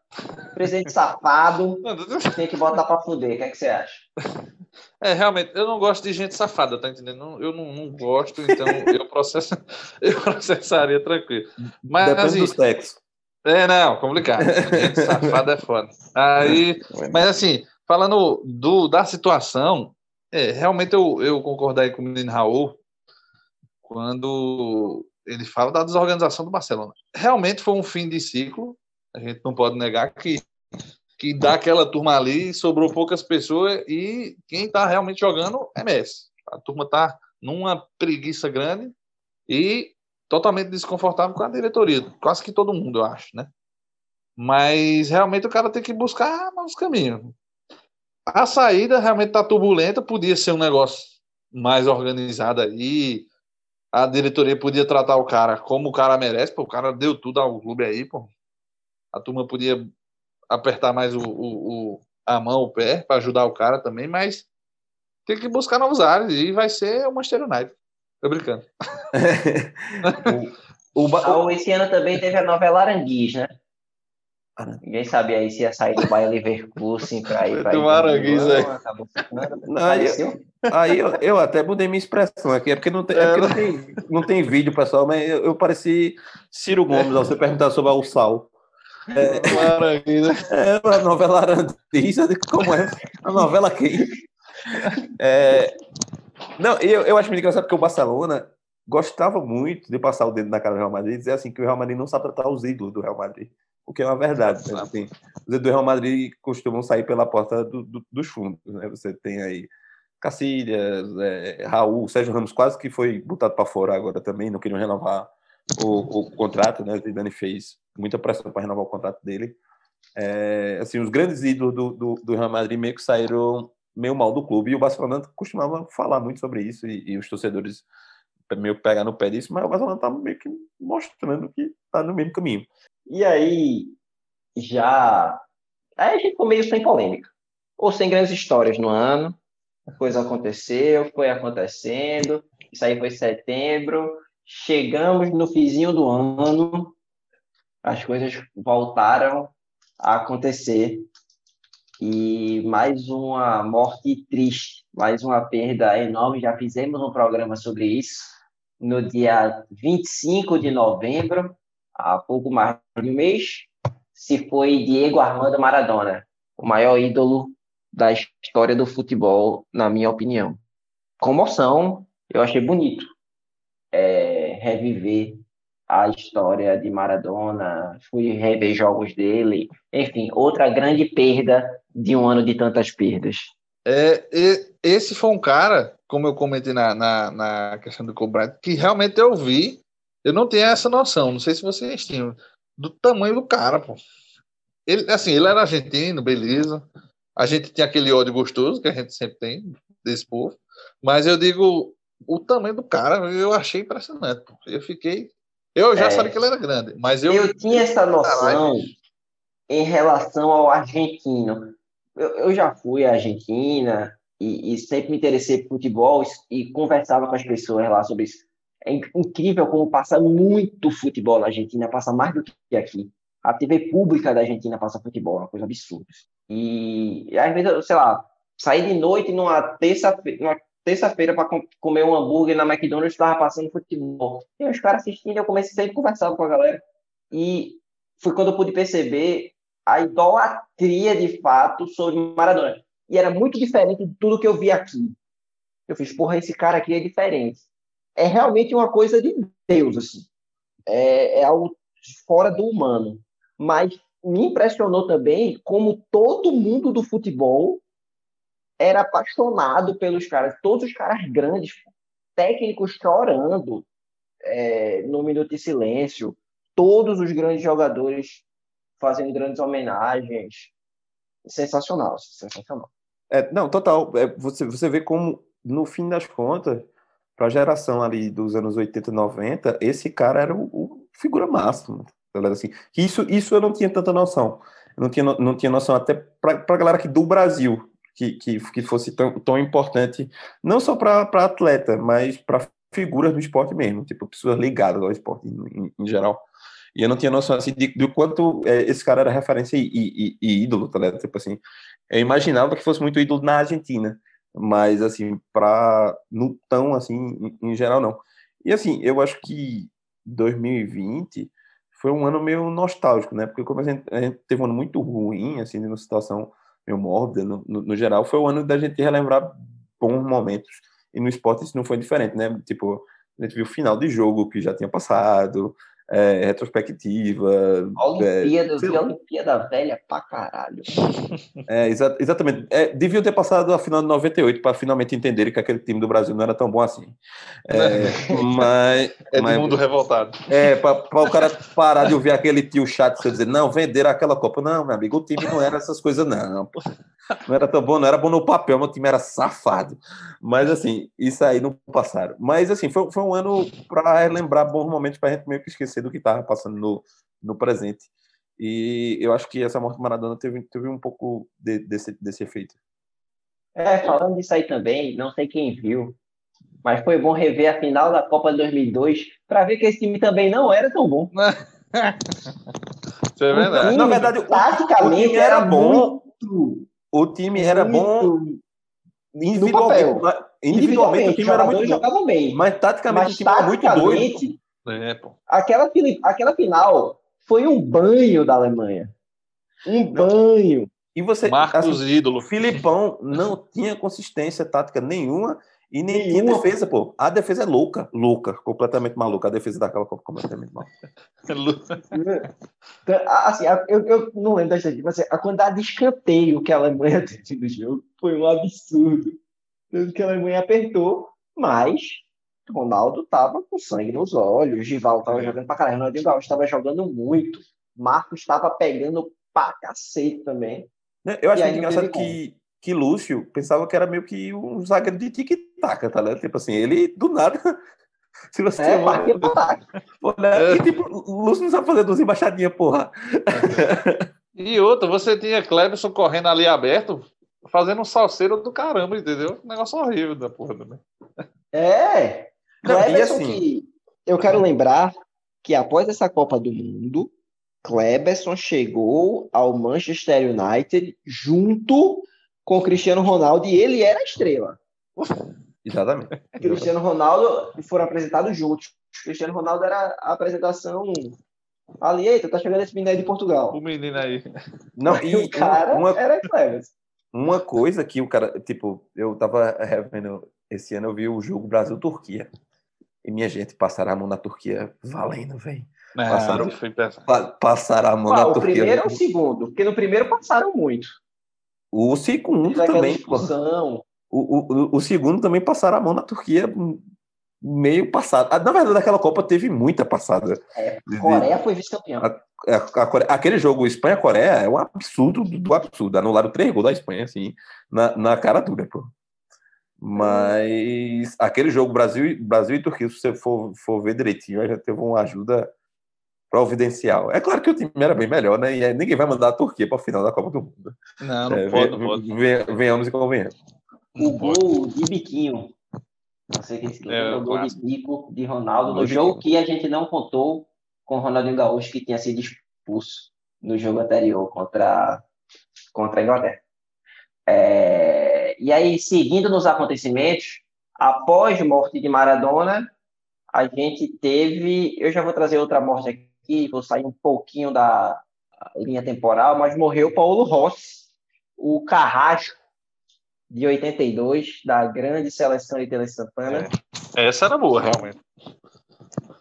Presidente safado, tem que botar pra fuder. O que, é que você acha? É, realmente, eu não gosto de gente safada, tá entendendo? Eu não, não gosto, então eu, processo, eu processaria tranquilo. Mas, Depende assim, do sexo. é, não, complicado. Gente safada é foda. Aí, mas assim, falando do, da situação, é, realmente eu, eu concordo aí com o menino Raul quando ele fala da desorganização do Barcelona. Realmente foi um fim de ciclo, a gente não pode negar que, que daquela turma ali sobrou poucas pessoas e quem está realmente jogando é Messi. A turma está numa preguiça grande e totalmente desconfortável com a diretoria, quase que todo mundo, eu acho, né? Mas realmente o cara tem que buscar novos caminhos. A saída realmente está turbulenta, podia ser um negócio mais organizado aí. A diretoria podia tratar o cara como o cara merece, pô, o cara deu tudo ao clube aí, pô. A turma podia apertar mais o, o- o- a mão, o pé, para ajudar o cara também, mas tem que buscar novos ares e vai ser o Manchester United. Tô brincando. o, o, Esse ano também teve a novela Aranguiz, né? Ninguém sabia aí se ia sair do Bayer Leverkusen pra ir pra Milão, aí. Não, aí- eu, eu até mudei minha expressão aqui, é porque não tem, é porque não tem, não tem vídeo, pessoal, mas eu, eu pareci Ciro Gomes ao você perguntar sobre Ursal. Maravilha. É a novela Arandiz, eu digo, como é? A novela quem? É, não, eu, eu acho muito engraçado porque o Barcelona gostava muito de passar o dedo na cara do Real Madrid e dizer assim que o Real Madrid não sabe tratar os ídolos do Real Madrid. O que é uma verdade. Né? Assim, os do Real Madrid costumam sair pela porta do- do- dos fundos. Né? Você tem aí Cacilhas, é, Raul, Sérgio Ramos quase que foi botado para fora agora também, não queriam renovar o, o contrato, né? O Zidane fez muita pressão para renovar o contrato dele. É, assim, os grandes ídolos do, do, do Real Madrid meio que saíram meio mal do clube e o Barcelona costumava falar muito sobre isso e, e os torcedores meio que pegar no pé disso, mas o Barcelona tá meio que mostrando que tá no mesmo caminho. E aí, já. Aí a gente ficou meio sem polêmica. Ou sem grandes histórias no ano. A coisa aconteceu, foi acontecendo. Isso aí foi setembro. Chegamos no fizinho do ano. As coisas voltaram a acontecer. E mais uma morte triste, mais uma perda enorme. Já fizemos um programa sobre isso no dia 25 de novembro há pouco mais de um mês, se foi Diego Armando Maradona, o maior ídolo da história do futebol, na minha opinião. Comoção, eu achei bonito é, reviver a história de Maradona, fui rever jogos dele, enfim, outra grande perda de um ano de tantas perdas. É, esse foi um cara, como eu comentei na, na, na questão do Kobe Bryant, que realmente eu vi, eu não tinha essa noção, não sei se vocês tinham, do tamanho do cara, pô. Ele, assim, ele era argentino, beleza. A gente tinha aquele ódio gostoso que a gente sempre tem desse povo, mas eu digo, o tamanho do cara, eu achei impressionante, pô. Eu fiquei. Eu já É. sabia que ele era grande, mas eu. Eu tinha essa noção, Caralho. em relação ao argentino. Eu, eu já fui à Argentina e, e sempre me interessei por futebol e, e conversava com as pessoas lá sobre isso. É in- incrível como passa muito futebol na Argentina, passa mais do que aqui. A TV pública da Argentina passa futebol, é uma coisa absurda. E, às vezes, sei lá, sair de noite numa terça-feira terça-feira para comer um hambúrguer na McDonald's, estava passando futebol. E os caras assistindo, eu comecei a conversar com a galera. E foi quando eu pude perceber a idolatria de fato sobre Maradona. E era muito diferente de tudo que eu vi aqui. Eu fiz, porra, esse cara aqui é diferente. É realmente uma coisa de Deus, assim. É, é algo fora do humano. Mas me impressionou também como todo mundo do futebol era apaixonado pelos caras. Todos os caras grandes, técnicos chorando é, no minuto de silêncio. Todos os grandes jogadores fazendo grandes homenagens. Sensacional, sensacional. É, não, total. É, você, você vê como, no fim das contas, para a geração ali dos anos 80 e 90, esse cara era o, o figura máxima. Assim, isso, isso eu não tinha tanta noção. Eu não tinha, não tinha noção até para a galera aqui do Brasil, que, que, que fosse tão, tão importante, não só para atleta, mas para figuras do esporte mesmo, tipo, pessoas ligadas ao esporte em- em geral. E eu não tinha noção assim, de, do quanto é, esse cara era referência e, e- e ídolo, tá ligado? Tipo assim, eu imaginava que fosse muito ídolo na Argentina, mas assim, para no tão assim, em, em geral não. E assim, eu acho que 2020 foi um ano meio nostálgico, né? Porque como a gente, a gente teve um ano muito ruim, assim, numa situação meio mórbida, no, no, no geral, foi o ano da gente relembrar bons momentos. E no esporte isso não foi diferente, né? Tipo, a gente viu o final de jogo que já tinha passado, é, retrospectiva. Olimpíada, eu sei vi a Olimpíada velha pra caralho. É, exa- exatamente. É, deviam ter passado a final de 98 para finalmente entenderem que aquele time do Brasil não era tão bom assim. É, mas, É mas- do mundo revoltado. é, para o cara parar de ouvir aquele tio chato e dizer, não, venderam aquela Copa. Não, meu amigo, o time não era essas coisas, não. pô. Não era tão bom, não era bom no papel, meu time era safado. Mas, assim, isso aí não passaram. Mas, assim, foi, foi um ano para lembrar bons momentos para a gente meio que esquecer do que estava passando no, no presente. E eu acho que essa morte de Maradona teve, teve um pouco de- desse, desse efeito. É, falando disso aí também, não sei quem viu, mas foi bom rever a final da Copa de 2002 para ver que esse time também não era tão bom. Isso é verdade. time, Na verdade, o- taticamente, o time era era bom. muito, O time era bom individualmente. mas- Individualmente, o time era muito bom. bem. Mas taticamente Mas o time era muito doido. É, pô. aquela, aquela final foi um banho da Alemanha. Um banho. E você, Marcos assim, ídolo. o Filipão não tinha consistência tática nenhuma e nem tinha Nenhuma. defesa, pô. A defesa é louca, louca, completamente maluca. A defesa daquela Copa completamente maluca. Então, Assim, a- eu, eu não lembro da estatística, mas assim, a quantidade de escanteio que a Alemanha teve no jogo foi um absurdo. Tanto que a Alemanha apertou, mas Ronaldo tava com sangue nos olhos, Gival tava jogando pra caralho, Ronaldinho Gaúcho estava jogando muito, Marcos estava pegando pra cacete também. Né? Eu acho E engraçado que, que Lúcio pensava que era meio que um zagueiro de tic-tac, tá ligado? Tipo assim, ele do nada. Se você É, partiu pra ataque. olhar, e tipo, o Lúcio não sabe fazer duas embaixadinhas, porra. E outra, você tinha Clebson correndo ali aberto, fazendo um salseiro do caramba, entendeu? Um negócio horrível da porra também. É. Não, e Cleberson assim- que eu quero lembrar que após essa Copa do Mundo, Cleberson chegou ao Manchester United junto com o Cristiano Ronaldo e ele era a estrela. Exatamente. Cristiano Ronaldo foram apresentados juntos. Cristiano Ronaldo era a apresentação ali, eita, tá chegando esse menino aí de Portugal. O menino aí. Não, E e o cara uma, era Cleberson. Uma coisa que o cara, tipo, eu tava revendo esse ano, eu vi o jogo Brasil-Turquia. E minha gente, passaram a mão na Turquia valendo, velho. Passaram- Não, foi pesado. Pa passaram a mão Ah, na o Turquia. primeiro ou o segundo? Porque no primeiro passaram muito. O segundo também. O, o, o segundo também passaram a mão na Turquia meio passado. Ah, Na verdade, aquela Copa teve muita passada. É, De- Coreia foi vice-campeão. A- a Core- aquele jogo Espanha-Coreia é um absurdo do, do absurdo. Anularam três gols da Espanha, assim, na, na cara dura, pô. Mas aquele jogo Brasil, e- Brasil e Turquia, se você for, for ver direitinho, já teve uma ajuda providencial. É claro que o time era bem melhor, né? E ninguém vai mandar a Turquia para a final da Copa do Mundo. Não, não É, pode, não pode. ve- Venhamos e convenhamos. O gol de biquinho. Não sei quem se É, lembra, o o gol de bico de Ronaldo no de jogo que a gente não contou com o Ronaldinho Gaúcho, que tinha sido expulso no jogo anterior contra, contra a Inglaterra. É, e aí, seguindo nos acontecimentos, após a morte de Maradona, a gente teve. Eu já vou trazer outra morte aqui, vou sair um pouquinho da linha temporal, mas morreu Paulo Rossi, o Carrasco de 82, da grande seleção de Tele Santana. Essa era boa, realmente.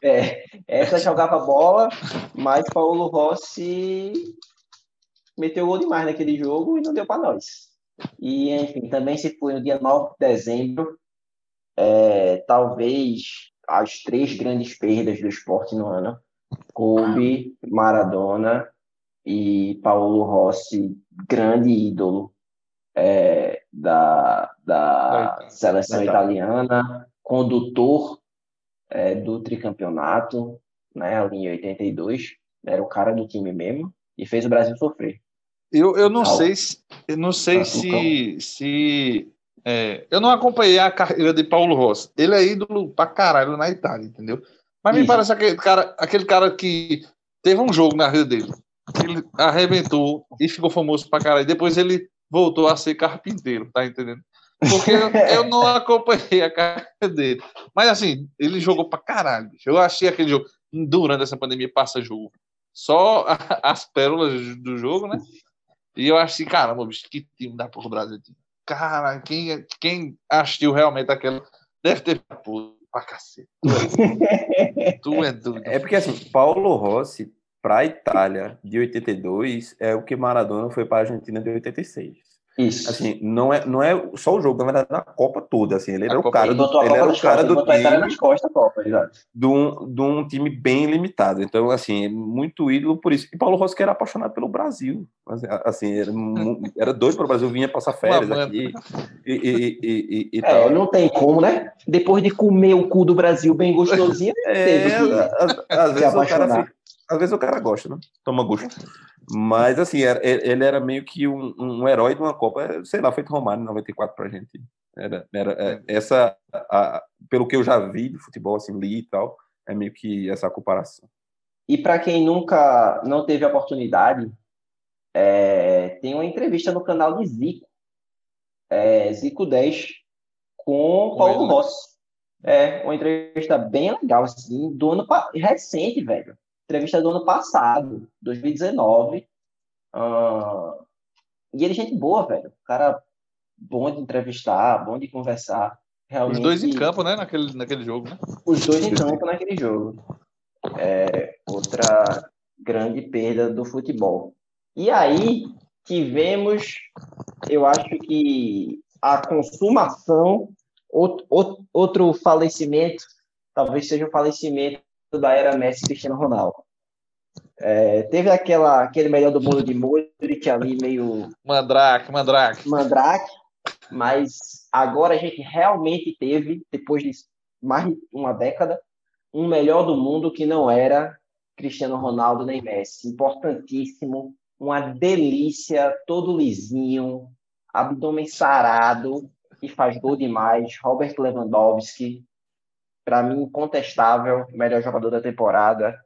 É, essa jogava bola, mas Paulo Rossi meteu gol demais naquele jogo e não deu para nós. E, enfim, também se foi no dia 9 de dezembro, é, talvez as três grandes perdas do esporte no ano: Kobe, Maradona e Paulo Rossi, grande ídolo é, da, da seleção italiana, condutor é, do tricampeonato, né, ali em 82, era o cara do time mesmo, e fez o Brasil sofrer. Eu, eu não sei se. Eu não sei Tá, se. se é, eu não acompanhei a carreira de Paulo Rossi. Ele é ídolo pra caralho na Itália, entendeu? Mas me Isso. parece aquele cara, aquele cara que teve um jogo na vida dele. que Ele arrebentou e ficou famoso pra caralho. Depois ele voltou a ser carpinteiro, tá entendendo? Porque eu, não acompanhei a carreira dele. Mas assim, ele jogou pra caralho. Eu achei aquele jogo. Durante essa pandemia, passa jogo. Só as pérolas do jogo, né? E eu achei, caramba, bicho, que time da porra do Brasil. Cara, quem, quem assistiu realmente aquela. Deve ter. Pra cacete. Tu é, tu é doido. É porque, assim, Paulo Rossi para a Itália de 82 é o que Maradona foi para a Argentina de 86. Isso. Assim, não é, não é só o jogo, na verdade, na Copa toda. Assim, ele A era o cara ele do, ele Copa era o cara costas, ele do time nas costas, a Copa, exato. de um, de um time bem limitado. Então, assim, é muito ídolo por isso. E Paulo Rossi que era apaixonado pelo Brasil. Assim, Assim, era, era doido para o Brasil, vinha passar férias aqui e, e, e, e, e É, tal. não tem como, né? Depois de comer o cu do Brasil bem gostosinho, É, às, às vezes o cara apaixonar. fica- às vezes o cara gosta, né? Toma gosto. Mas assim, era- ele ele era meio que um, um herói de uma Copa, sei lá, feito Romário em 94 pra gente. Era, era é, essa, a- pelo que eu já vi de futebol, assim, li e tal, é meio que essa comparação. E para quem nunca não teve a oportunidade, é, tem uma entrevista no canal de Zico, é, Zico 10, com Com Paulo né? Rossi. É, uma entrevista bem legal, assim, do ano recente, velho. Entrevista do ano passado, 2019. Ah, e ele, é gente boa, velho. Cara bom de entrevistar, bom de conversar. Os Realmente, dois em campo, né? Naquele, naquele jogo, né? os dois em campo naquele jogo. É outra grande perda do futebol. E aí tivemos, eu acho que a consumação, outro- outro falecimento, talvez seja o falecimento da era Messi e Cristiano Ronaldo. É, teve aquela, aquele melhor do mundo de Modric ali, meio Mandrake, Mandrake. mandrake, mas agora a gente realmente teve, depois de mais de uma década, um melhor do mundo que não era Cristiano Ronaldo nem Messi. Importantíssimo, uma delícia, todo lisinho, abdômen sarado, que faz gol demais. Robert Lewandowski, para mim, incontestável, melhor jogador da temporada,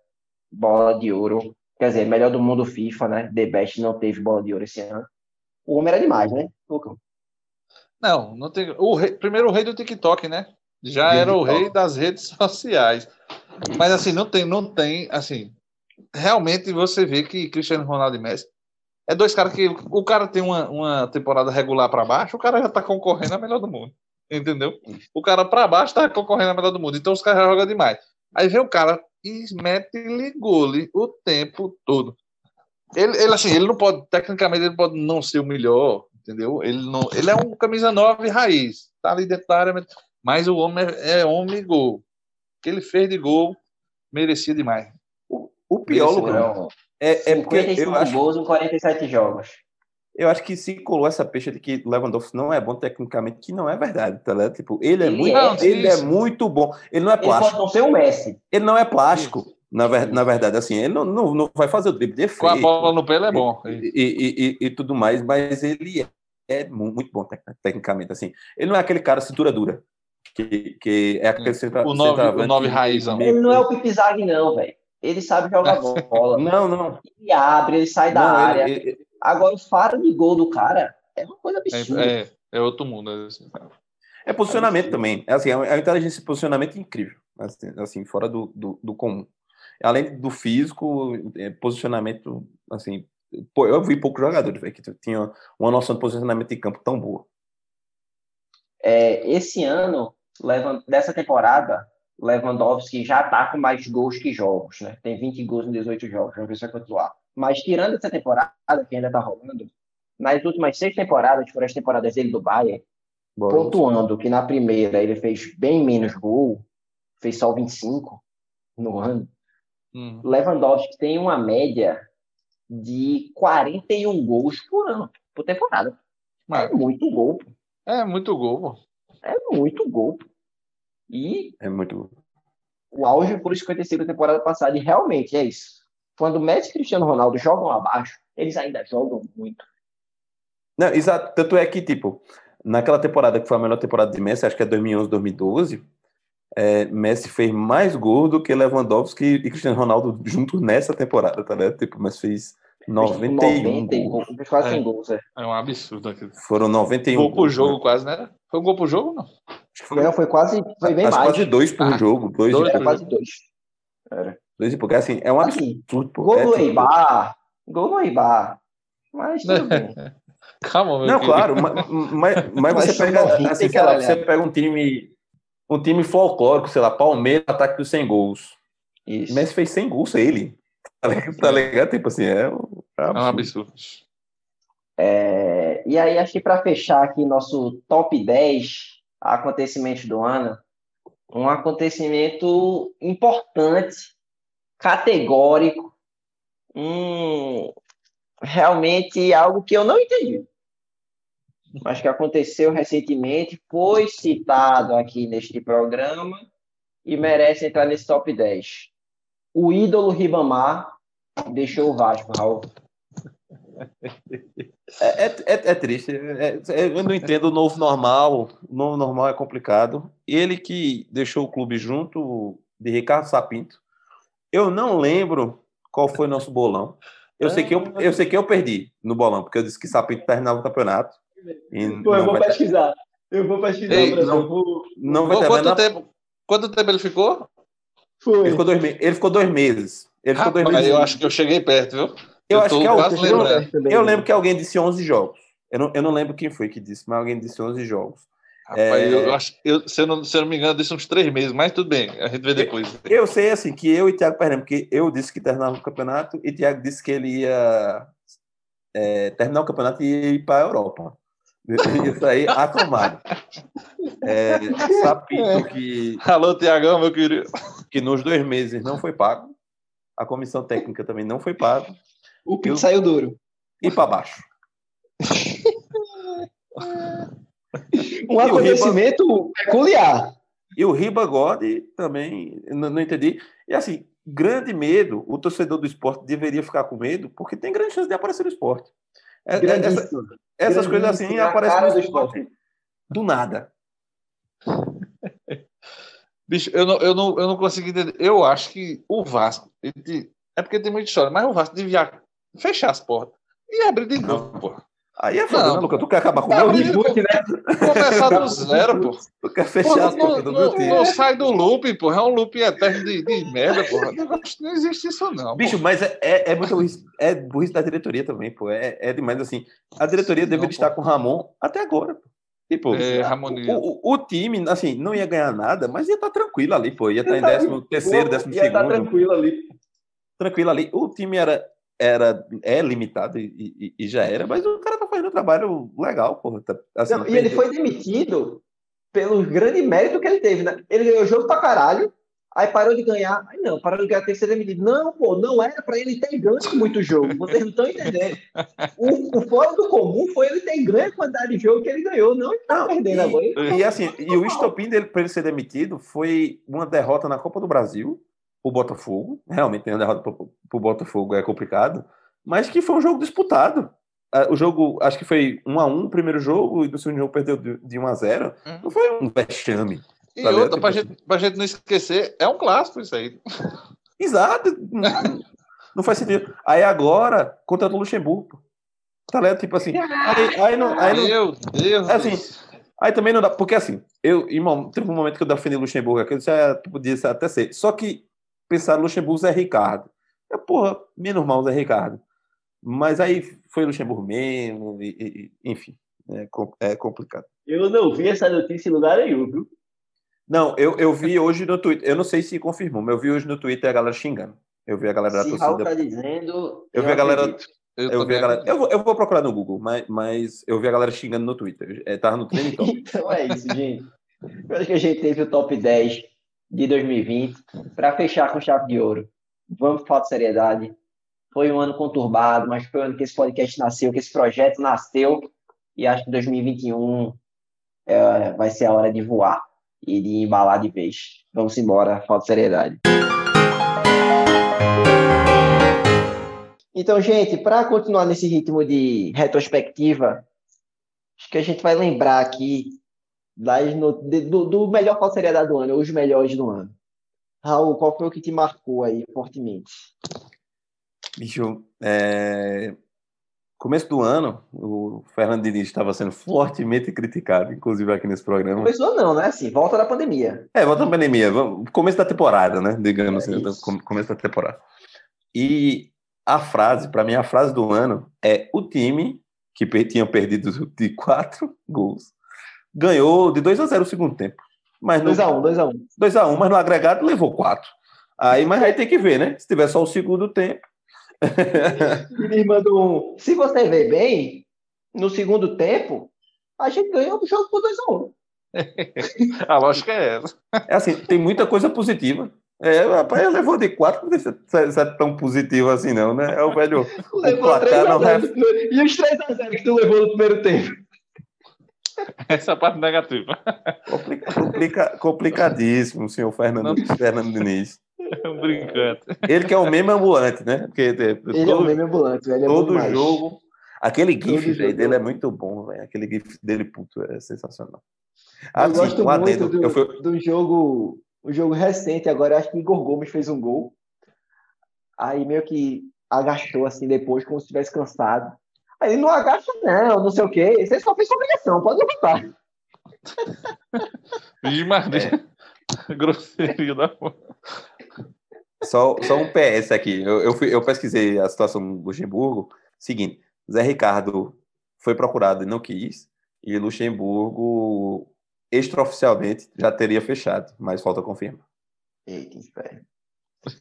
bola de ouro. Quer dizer, melhor do mundo FIFA, né? The Best não teve bola de ouro esse ano. O homem era demais, né? Lucão? Não, não tem. O rei- primeiro o rei do TikTok, né? Já era o rei das redes sociais. Mas assim, não tem, não tem, assim, realmente você vê que Cristiano Ronaldo e Messi é dois caras que o cara tem uma, uma temporada regular para baixo, o cara já tá concorrendo a melhor do mundo. Entendeu? O cara para baixo tá concorrendo a melhor do mundo. Então os caras jogam demais. Aí vem o cara e mete-lhe gole o tempo todo. Ele, ele, assim, ele não pode, tecnicamente, ele pode não ser o melhor, entendeu? Ele, não, ele é um camisa 9 raiz, tá ali dentro da área, mas- o homem é, é homem gol. O que ele fez de gol merecia demais. O, o pior, Lucas, Foram é, é porque 55 eu acho, gols em 47 jogos. Eu acho que se colou essa peixe de que Lewandowski não é bom tecnicamente, que não é verdade, tá ligado? Tipo, ele é Ele muito, é, ele é isso. muito bom. Ele não é Ele pode plástico. não ser o Messi. Ele não é plástico. Na, ver, na verdade, assim, ele não, não, não vai fazer o drible de efeito. Com a bola no pé ele é bom. E, e, e, e tudo mais, mas ele é, é muito bom tec- tecnicamente, assim. Ele não é aquele cara cintura dura, que, que é aquele centra, O nove- o nove raizão. Ele não é o Pipi Zag, não, velho. Ele sabe jogar bola. Não, não. Ele abre, ele sai da não, área. ele- ele- Agora, o faro de gol do cara é uma coisa absurda. É, é, é outro mundo. é assim. É posicionamento também. É assim, é uma é inteligência de posicionamento incrível. Assim, assim, fora do, do, do comum. Além do físico, é, posicionamento, assim. Pô, eu vi poucos jogadores véio, que tinham uma noção de posicionamento de campo tão boa. É, esse ano, dessa temporada, Lewandowski já tá com mais gols que jogos, né? Tem 20 gols em 18 jogos, vamos ver se vai continuar. Mas tirando essa temporada, que ainda tá rolando, nas últimas seis temporadas, foram as temporadas dele do Bayern, pontuando que na primeira ele fez bem menos gol, fez só 25 no ano, Hum. Lewandowski tem uma média de 41 gols por ano, por temporada. É Mas muito gol, pô. é muito gol, pô. é muito gol. pô. E É muito. o auge por 55 da temporada passada, e realmente é isso. Quando Messi e Cristiano Ronaldo jogam abaixo, eles ainda jogam muito. Não, exato. Tanto é que, tipo, naquela temporada que foi a melhor temporada de Messi, acho que é 2011, 2012, é, Messi fez mais gols do que Lewandowski e Cristiano Ronaldo juntos nessa temporada, tá ligado? Tipo, Messi fez 91 90 e gols. gol, fez quase É. 100 gols. É. É um absurdo aquilo. Foram 91 Gol por gols, jogo né? quase, né? Foi um gol por jogo, não? Acho que foi, Não, foi quase, foi bem acho mais. quase dois por Ah, jogo. Dois, dois e Era quase dois. Era. Dois e pouco. Assim, é um Assim, absurdo. pô. gol É, do Eibar, gol do Eibar. Mas tudo bem. Calma, meu Não, querido. claro, ma- mas, mas, Mas você são pega, 90 assim, sei lá, você pega um time, um time folclórico, sei lá, Palmeiras, ataque dos 100 gols. Isso. Messi fez 100 gols, ele. Tá ligado? Tá ligado? Tipo assim, é um, é um É um absurdo. absurdo. É, e aí, acho que para fechar aqui nosso top 10 acontecimentos do ano, um acontecimento importante, categórico, um, realmente algo que eu não entendi, mas que aconteceu recentemente, foi citado aqui neste programa e merece entrar nesse top 10. O ídolo Ribamar deixou o Vasco, Raul. É, é, é- é triste. É- é- eu não entendo o novo normal. O novo normal é complicado. Ele que deixou o clube junto de Ricardo Sapinto. Eu não lembro qual foi nosso bolão. Eu sei que eu, eu sei que eu perdi no bolão, porque eu disse que Sapinto terminava o campeonato. E não, vai, pesquisar. Eu vou pesquisar, Ei, Brasil. não. Eu vou... não vai terminar. Quanto tempo, quanto tempo ele ficou? Foi. Ele ficou dois, ele ficou dois meses. Ele ficou dois meses. eu acho que eu cheguei perto, viu? Eu eu acho que é o- quase eu-. Eu lembro que alguém disse 11 jogos. Eu não, eu não lembro quem foi que disse, mas alguém disse 11 jogos. Rapaz, É. eu, acho, eu, se, eu não, se eu não me engano, disse uns três meses, mas tudo bem, a gente vê depois. Eu sei assim que eu e Thiago perdemos, porque eu disse que terminava o campeonato e Thiago disse que ele ia é, terminar o campeonato e ia ir para a Europa. Isso aí, acalmado. É, Sapito que, Alô, Tiagão, meu querido. que nos dois meses não foi pago. A comissão técnica também não foi pago. O Eu- saiu duro. E para baixo. Um E o acontecimento peculiar. E o Riba God também, não, não entendi. E assim, grande medo, o torcedor do esporte deveria ficar com medo, porque tem grande chance de aparecer no esporte. É- é- essa- essas coisas assim aparecem no do esporte do nada. Bicho, eu não, eu, não, eu não consigo entender. Eu acho que o Vasco. ele- é porque tem muita história, mas o Vasco devia fechar as portas e abrir de novo, pô. Aí é foda, Não. né? Tu quer acabar com o meu reboot, né? Começar do zero, pô. Tu quer Pô, fechar as não, do não- meu não- time? não sai do loop, pô. É um loop eterno de, de merda, pô. Negócio- Não existe isso, não. Bicho, mas é, é, é muito burrice, é burrice da diretoria também, pô. É, é demais assim. A diretoria deveria pô. estar com o Ramon até agora. pô. Tipo, É, o, o, o time, assim, não ia ganhar nada, mas ia estar tranquilo ali, pô. Ia estar em Ia tá- décimo terceiro, décimo Ia estar segundo. tranquilo ali. tranquilo ali. O time era, era é limitado e, e- e já era, mas o cara tá fazendo um trabalho legal, porra. Tá, assim, Não, e ele foi demitido pelo grande mérito que ele teve, né? Ele ganhou o jogo pra caralho, aí parou de ganhar. Aí não, parou de ganhar, tem que ser demitido. Não, pô, não era pra ele ter ganho muito jogo. Vocês não estão entendendo. O, o fora do comum foi ele ter ganho a quantidade de jogo que ele ganhou. Não, ele tá Não, perdendo agora. E assim, e o estopim dele para ele ser demitido foi uma derrota na Copa do Brasil o Botafogo, realmente tem uma derrota para o Botafogo é complicado, mas que foi um jogo disputado. Ah, O jogo, acho que foi 1 a 1 o primeiro jogo, e no segundo jogo perdeu de de 1 a 0 Hum. Não foi um vexame. E outra, pra Tipo gente, pra gente não esquecer, é um clássico isso aí. Exato. não, faz sentido. Aí agora, contra o Luxemburgo. Tá ligado? Tipo assim. Aí, aí não, aí não- Meu Deus. Assim, do. Aí também não dá, porque assim, eu, irmão, teve um momento que eu defendi Luxemburgo aqui, eu disse, ah, podia ser até ser. Só que pensar Luxemburgo Zé Ricardo. É, porra, menos mal Zé Ricardo. Mas aí foi Luxemburgo mesmo, e, e- enfim, é, é complicado. Eu não vi essa notícia em lugar nenhum, viu? Não, eu, eu vi hoje no Twitter, eu não sei se confirmou, mas eu vi hoje no Twitter a galera xingando. Eu vi a galera da Se Raul torcida. tá dizendo. Eu vi a galera. acredito. Eu, Eu, vi a galera. Eu, vou, eu vou procurar no Google, mas, mas eu vi a galera xingando no Twitter. É, tava no trending top. Então é isso, gente. Eu acho que a gente teve o top 10 de 2020 para fechar com chave de ouro. Vamos falar de seriedade. Foi um ano conturbado, mas foi o ano que esse podcast nasceu, que esse projeto nasceu. E acho que 2021 é, vai ser a hora de voar e de embalar de vez. Vamos embora, falta de seriedade. Então, gente, para continuar nesse ritmo de retrospectiva, acho que a gente vai lembrar aqui das no- de- do, do melhor qual seriedade do ano, ou os melhores do ano. Raul, qual foi o que te marcou aí fortemente? Bicho, é, começo do ano, o Fernando Diniz estava sendo fortemente criticado, inclusive aqui nesse programa. Começou não, né? Assim, volta da pandemia. É, volta à pandemia, começo da temporada, né? Digamos É assim, isso. com- começo da temporada. E a frase, para mim, a frase do ano é o time que tinha perdido de quatro gols ganhou de 2 a 0 o segundo tempo. Mas no, 2x1, 2x1. 2 a 1 mas no agregado levou quatro. Aí, mas aí tem que ver, né? Se tiver só o segundo tempo. Me mandou um. Se você ver bem, no segundo tempo, a gente ganhou o jogo por 2x1. A lógica é essa. É assim, tem muita coisa positiva. É, rapaz, levou de quatro, não sei se é tão positivo assim, não, né? É o velho. Levou placar não 3x0 no primeiro- E os 3x0 que tu levou no primeiro tempo? Essa é parte negativa. Complica- complica- complicadíssimo, o senhor Fernando, Fernando Diniz. É um brincante. Ele que é o meme ambulante, né? Porque é, Ele é um todo, meme ambulante, velho. Ele é todo jogo. Aquele Todo GIF jogo. dele é muito bom, velho. Aquele GIF dele, puto, é sensacional. Eu Assim, gosto um muito adendo. do, Eu fui- do jogo, o jogo recente agora, acho que Igor Gomes fez um gol. Aí meio que agachou assim depois, como se estivesse cansado. Aí não agacha, não, não sei o quê. Você só fez sua obrigação, pode levantar. Vixe, Maria. Grosseria da porra. Só, só um PS aqui. Eu, eu, fui- eu pesquisei a situação do Luxemburgo. Seguinte, Zé Ricardo foi procurado e não quis. E Luxemburgo, extraoficialmente, já teria fechado, mas falta confirmar. Eita, espera.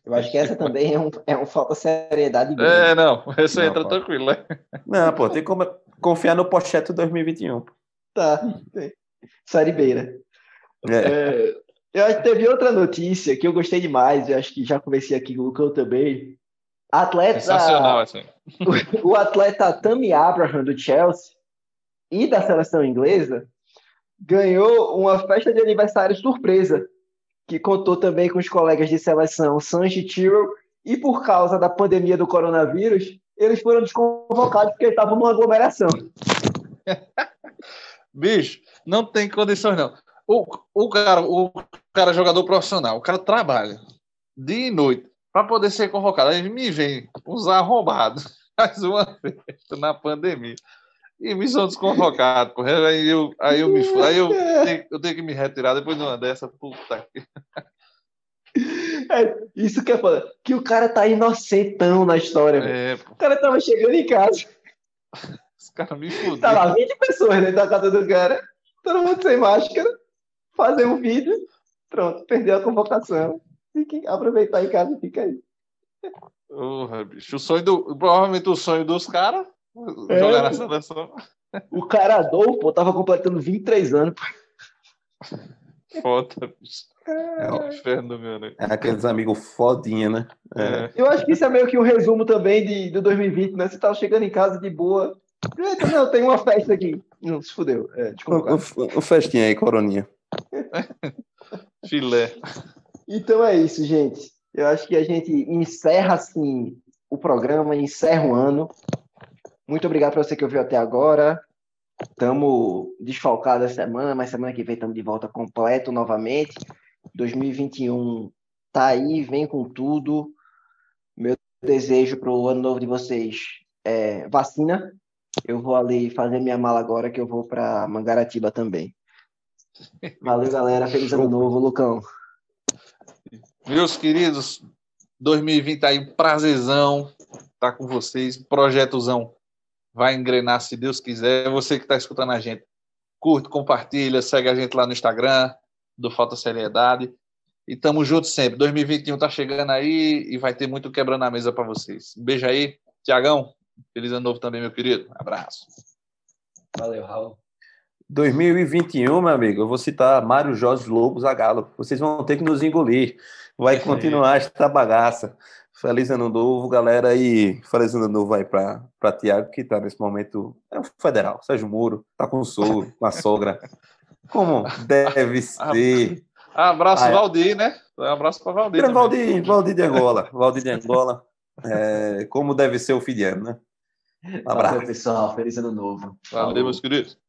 Eu acho que essa também é um, é um falta de seriedade grande. É, não. Essa Não, entra pô. tranquilo, né? Não, pô, tem como confiar no Pocheto 2021. pô. Tá. tem. Série Beira. É. É, eu acho que teve outra notícia que eu gostei demais, eu acho que já conversei aqui com o Lucão também. Atleta, Sensacional, assim. o atleta Tammy Abraham do Chelsea e da seleção inglesa ganhou uma festa de aniversário surpresa, que contou também com os colegas de seleção Sanji Tyrrell e por causa da pandemia do coronavírus, eles foram desconvocados porque estavam numa aglomeração. Bicho, não tem condições, não. O, o, cara, o cara é jogador profissional, o cara trabalha dia e noite para poder ser convocado. Aí me vem uns arrombados, mais uma festa na pandemia. E me são desconvocados, porra. Aí eu, aí eu me aí eu tenho, eu tenho que me retirar depois de uma dessa. Puta que. É, isso que é foda, que o cara tá inocentão na história. É, O cara tava chegando em casa, os caras me fuderam. tá lá 20 pessoas dentro da casa do cara, todo mundo sem máscara, fazer um vídeo, pronto, perdeu a convocação. Fique, aproveitar em casa e fica aí. Porra, bicho. O sonho do, provavelmente o sonho dos caras É, jogar na pô. seleção. O pô, tava completando 23 anos. pô. Foda, bicho. É, o inferno, meu, né? é aqueles amigos fodinha, né? É. É. Eu acho que isso é meio que um resumo também de, do 2020, né? Você tava chegando em casa de boa. Eita, não, tem uma festa aqui. Não, se fudeu. É, O, desconvocado. o- o festinha aí, coroninha. Filé. Então é isso, gente. Eu acho que a gente encerra assim o programa, encerra o ano. Muito obrigado para você que ouviu até agora. Estamos desfalcados essa semana, mas semana que vem estamos de volta completo novamente. 2021 tá aí, vem com tudo. Meu desejo para o ano novo de vocês é vacina. Eu vou ali fazer minha mala agora, que eu vou para Mangaratiba também. Valeu, galera. Feliz ano novo, Lucão. Meus queridos, 2020 tá aí prazerzão tá com vocês. Projetozão vai engrenar se Deus quiser. Você que está escutando a gente, curte, compartilha, segue a gente lá no Instagram do Falta Seriedade. E tamo junto sempre. 2021 tá chegando aí e vai ter muito quebrando a mesa para vocês. Um beijo aí, Tiagão. Feliz ano novo também, meu querido. Abraço. Valeu, Raul. 2021, meu amigo, eu vou citar Mário Jorge Lobo Zagalo. Vocês vão ter que nos engolir. Vai continuar esta bagaça. Feliz ano novo, galera. E feliz ano novo aí para Tiago, que está nesse momento. É um federal. Sérgio Moro, tá com o sogro, com a sogra. Como deve ser. Abraço, ah, Valdir, né? Um abraço para Valdir. Também. Valdir, Valdir de Angola. Valdir de Angola. É, como deve ser o fim de ano, né? Um abraço. Valeu, pessoal. Feliz ano novo. Valeu, meus queridos.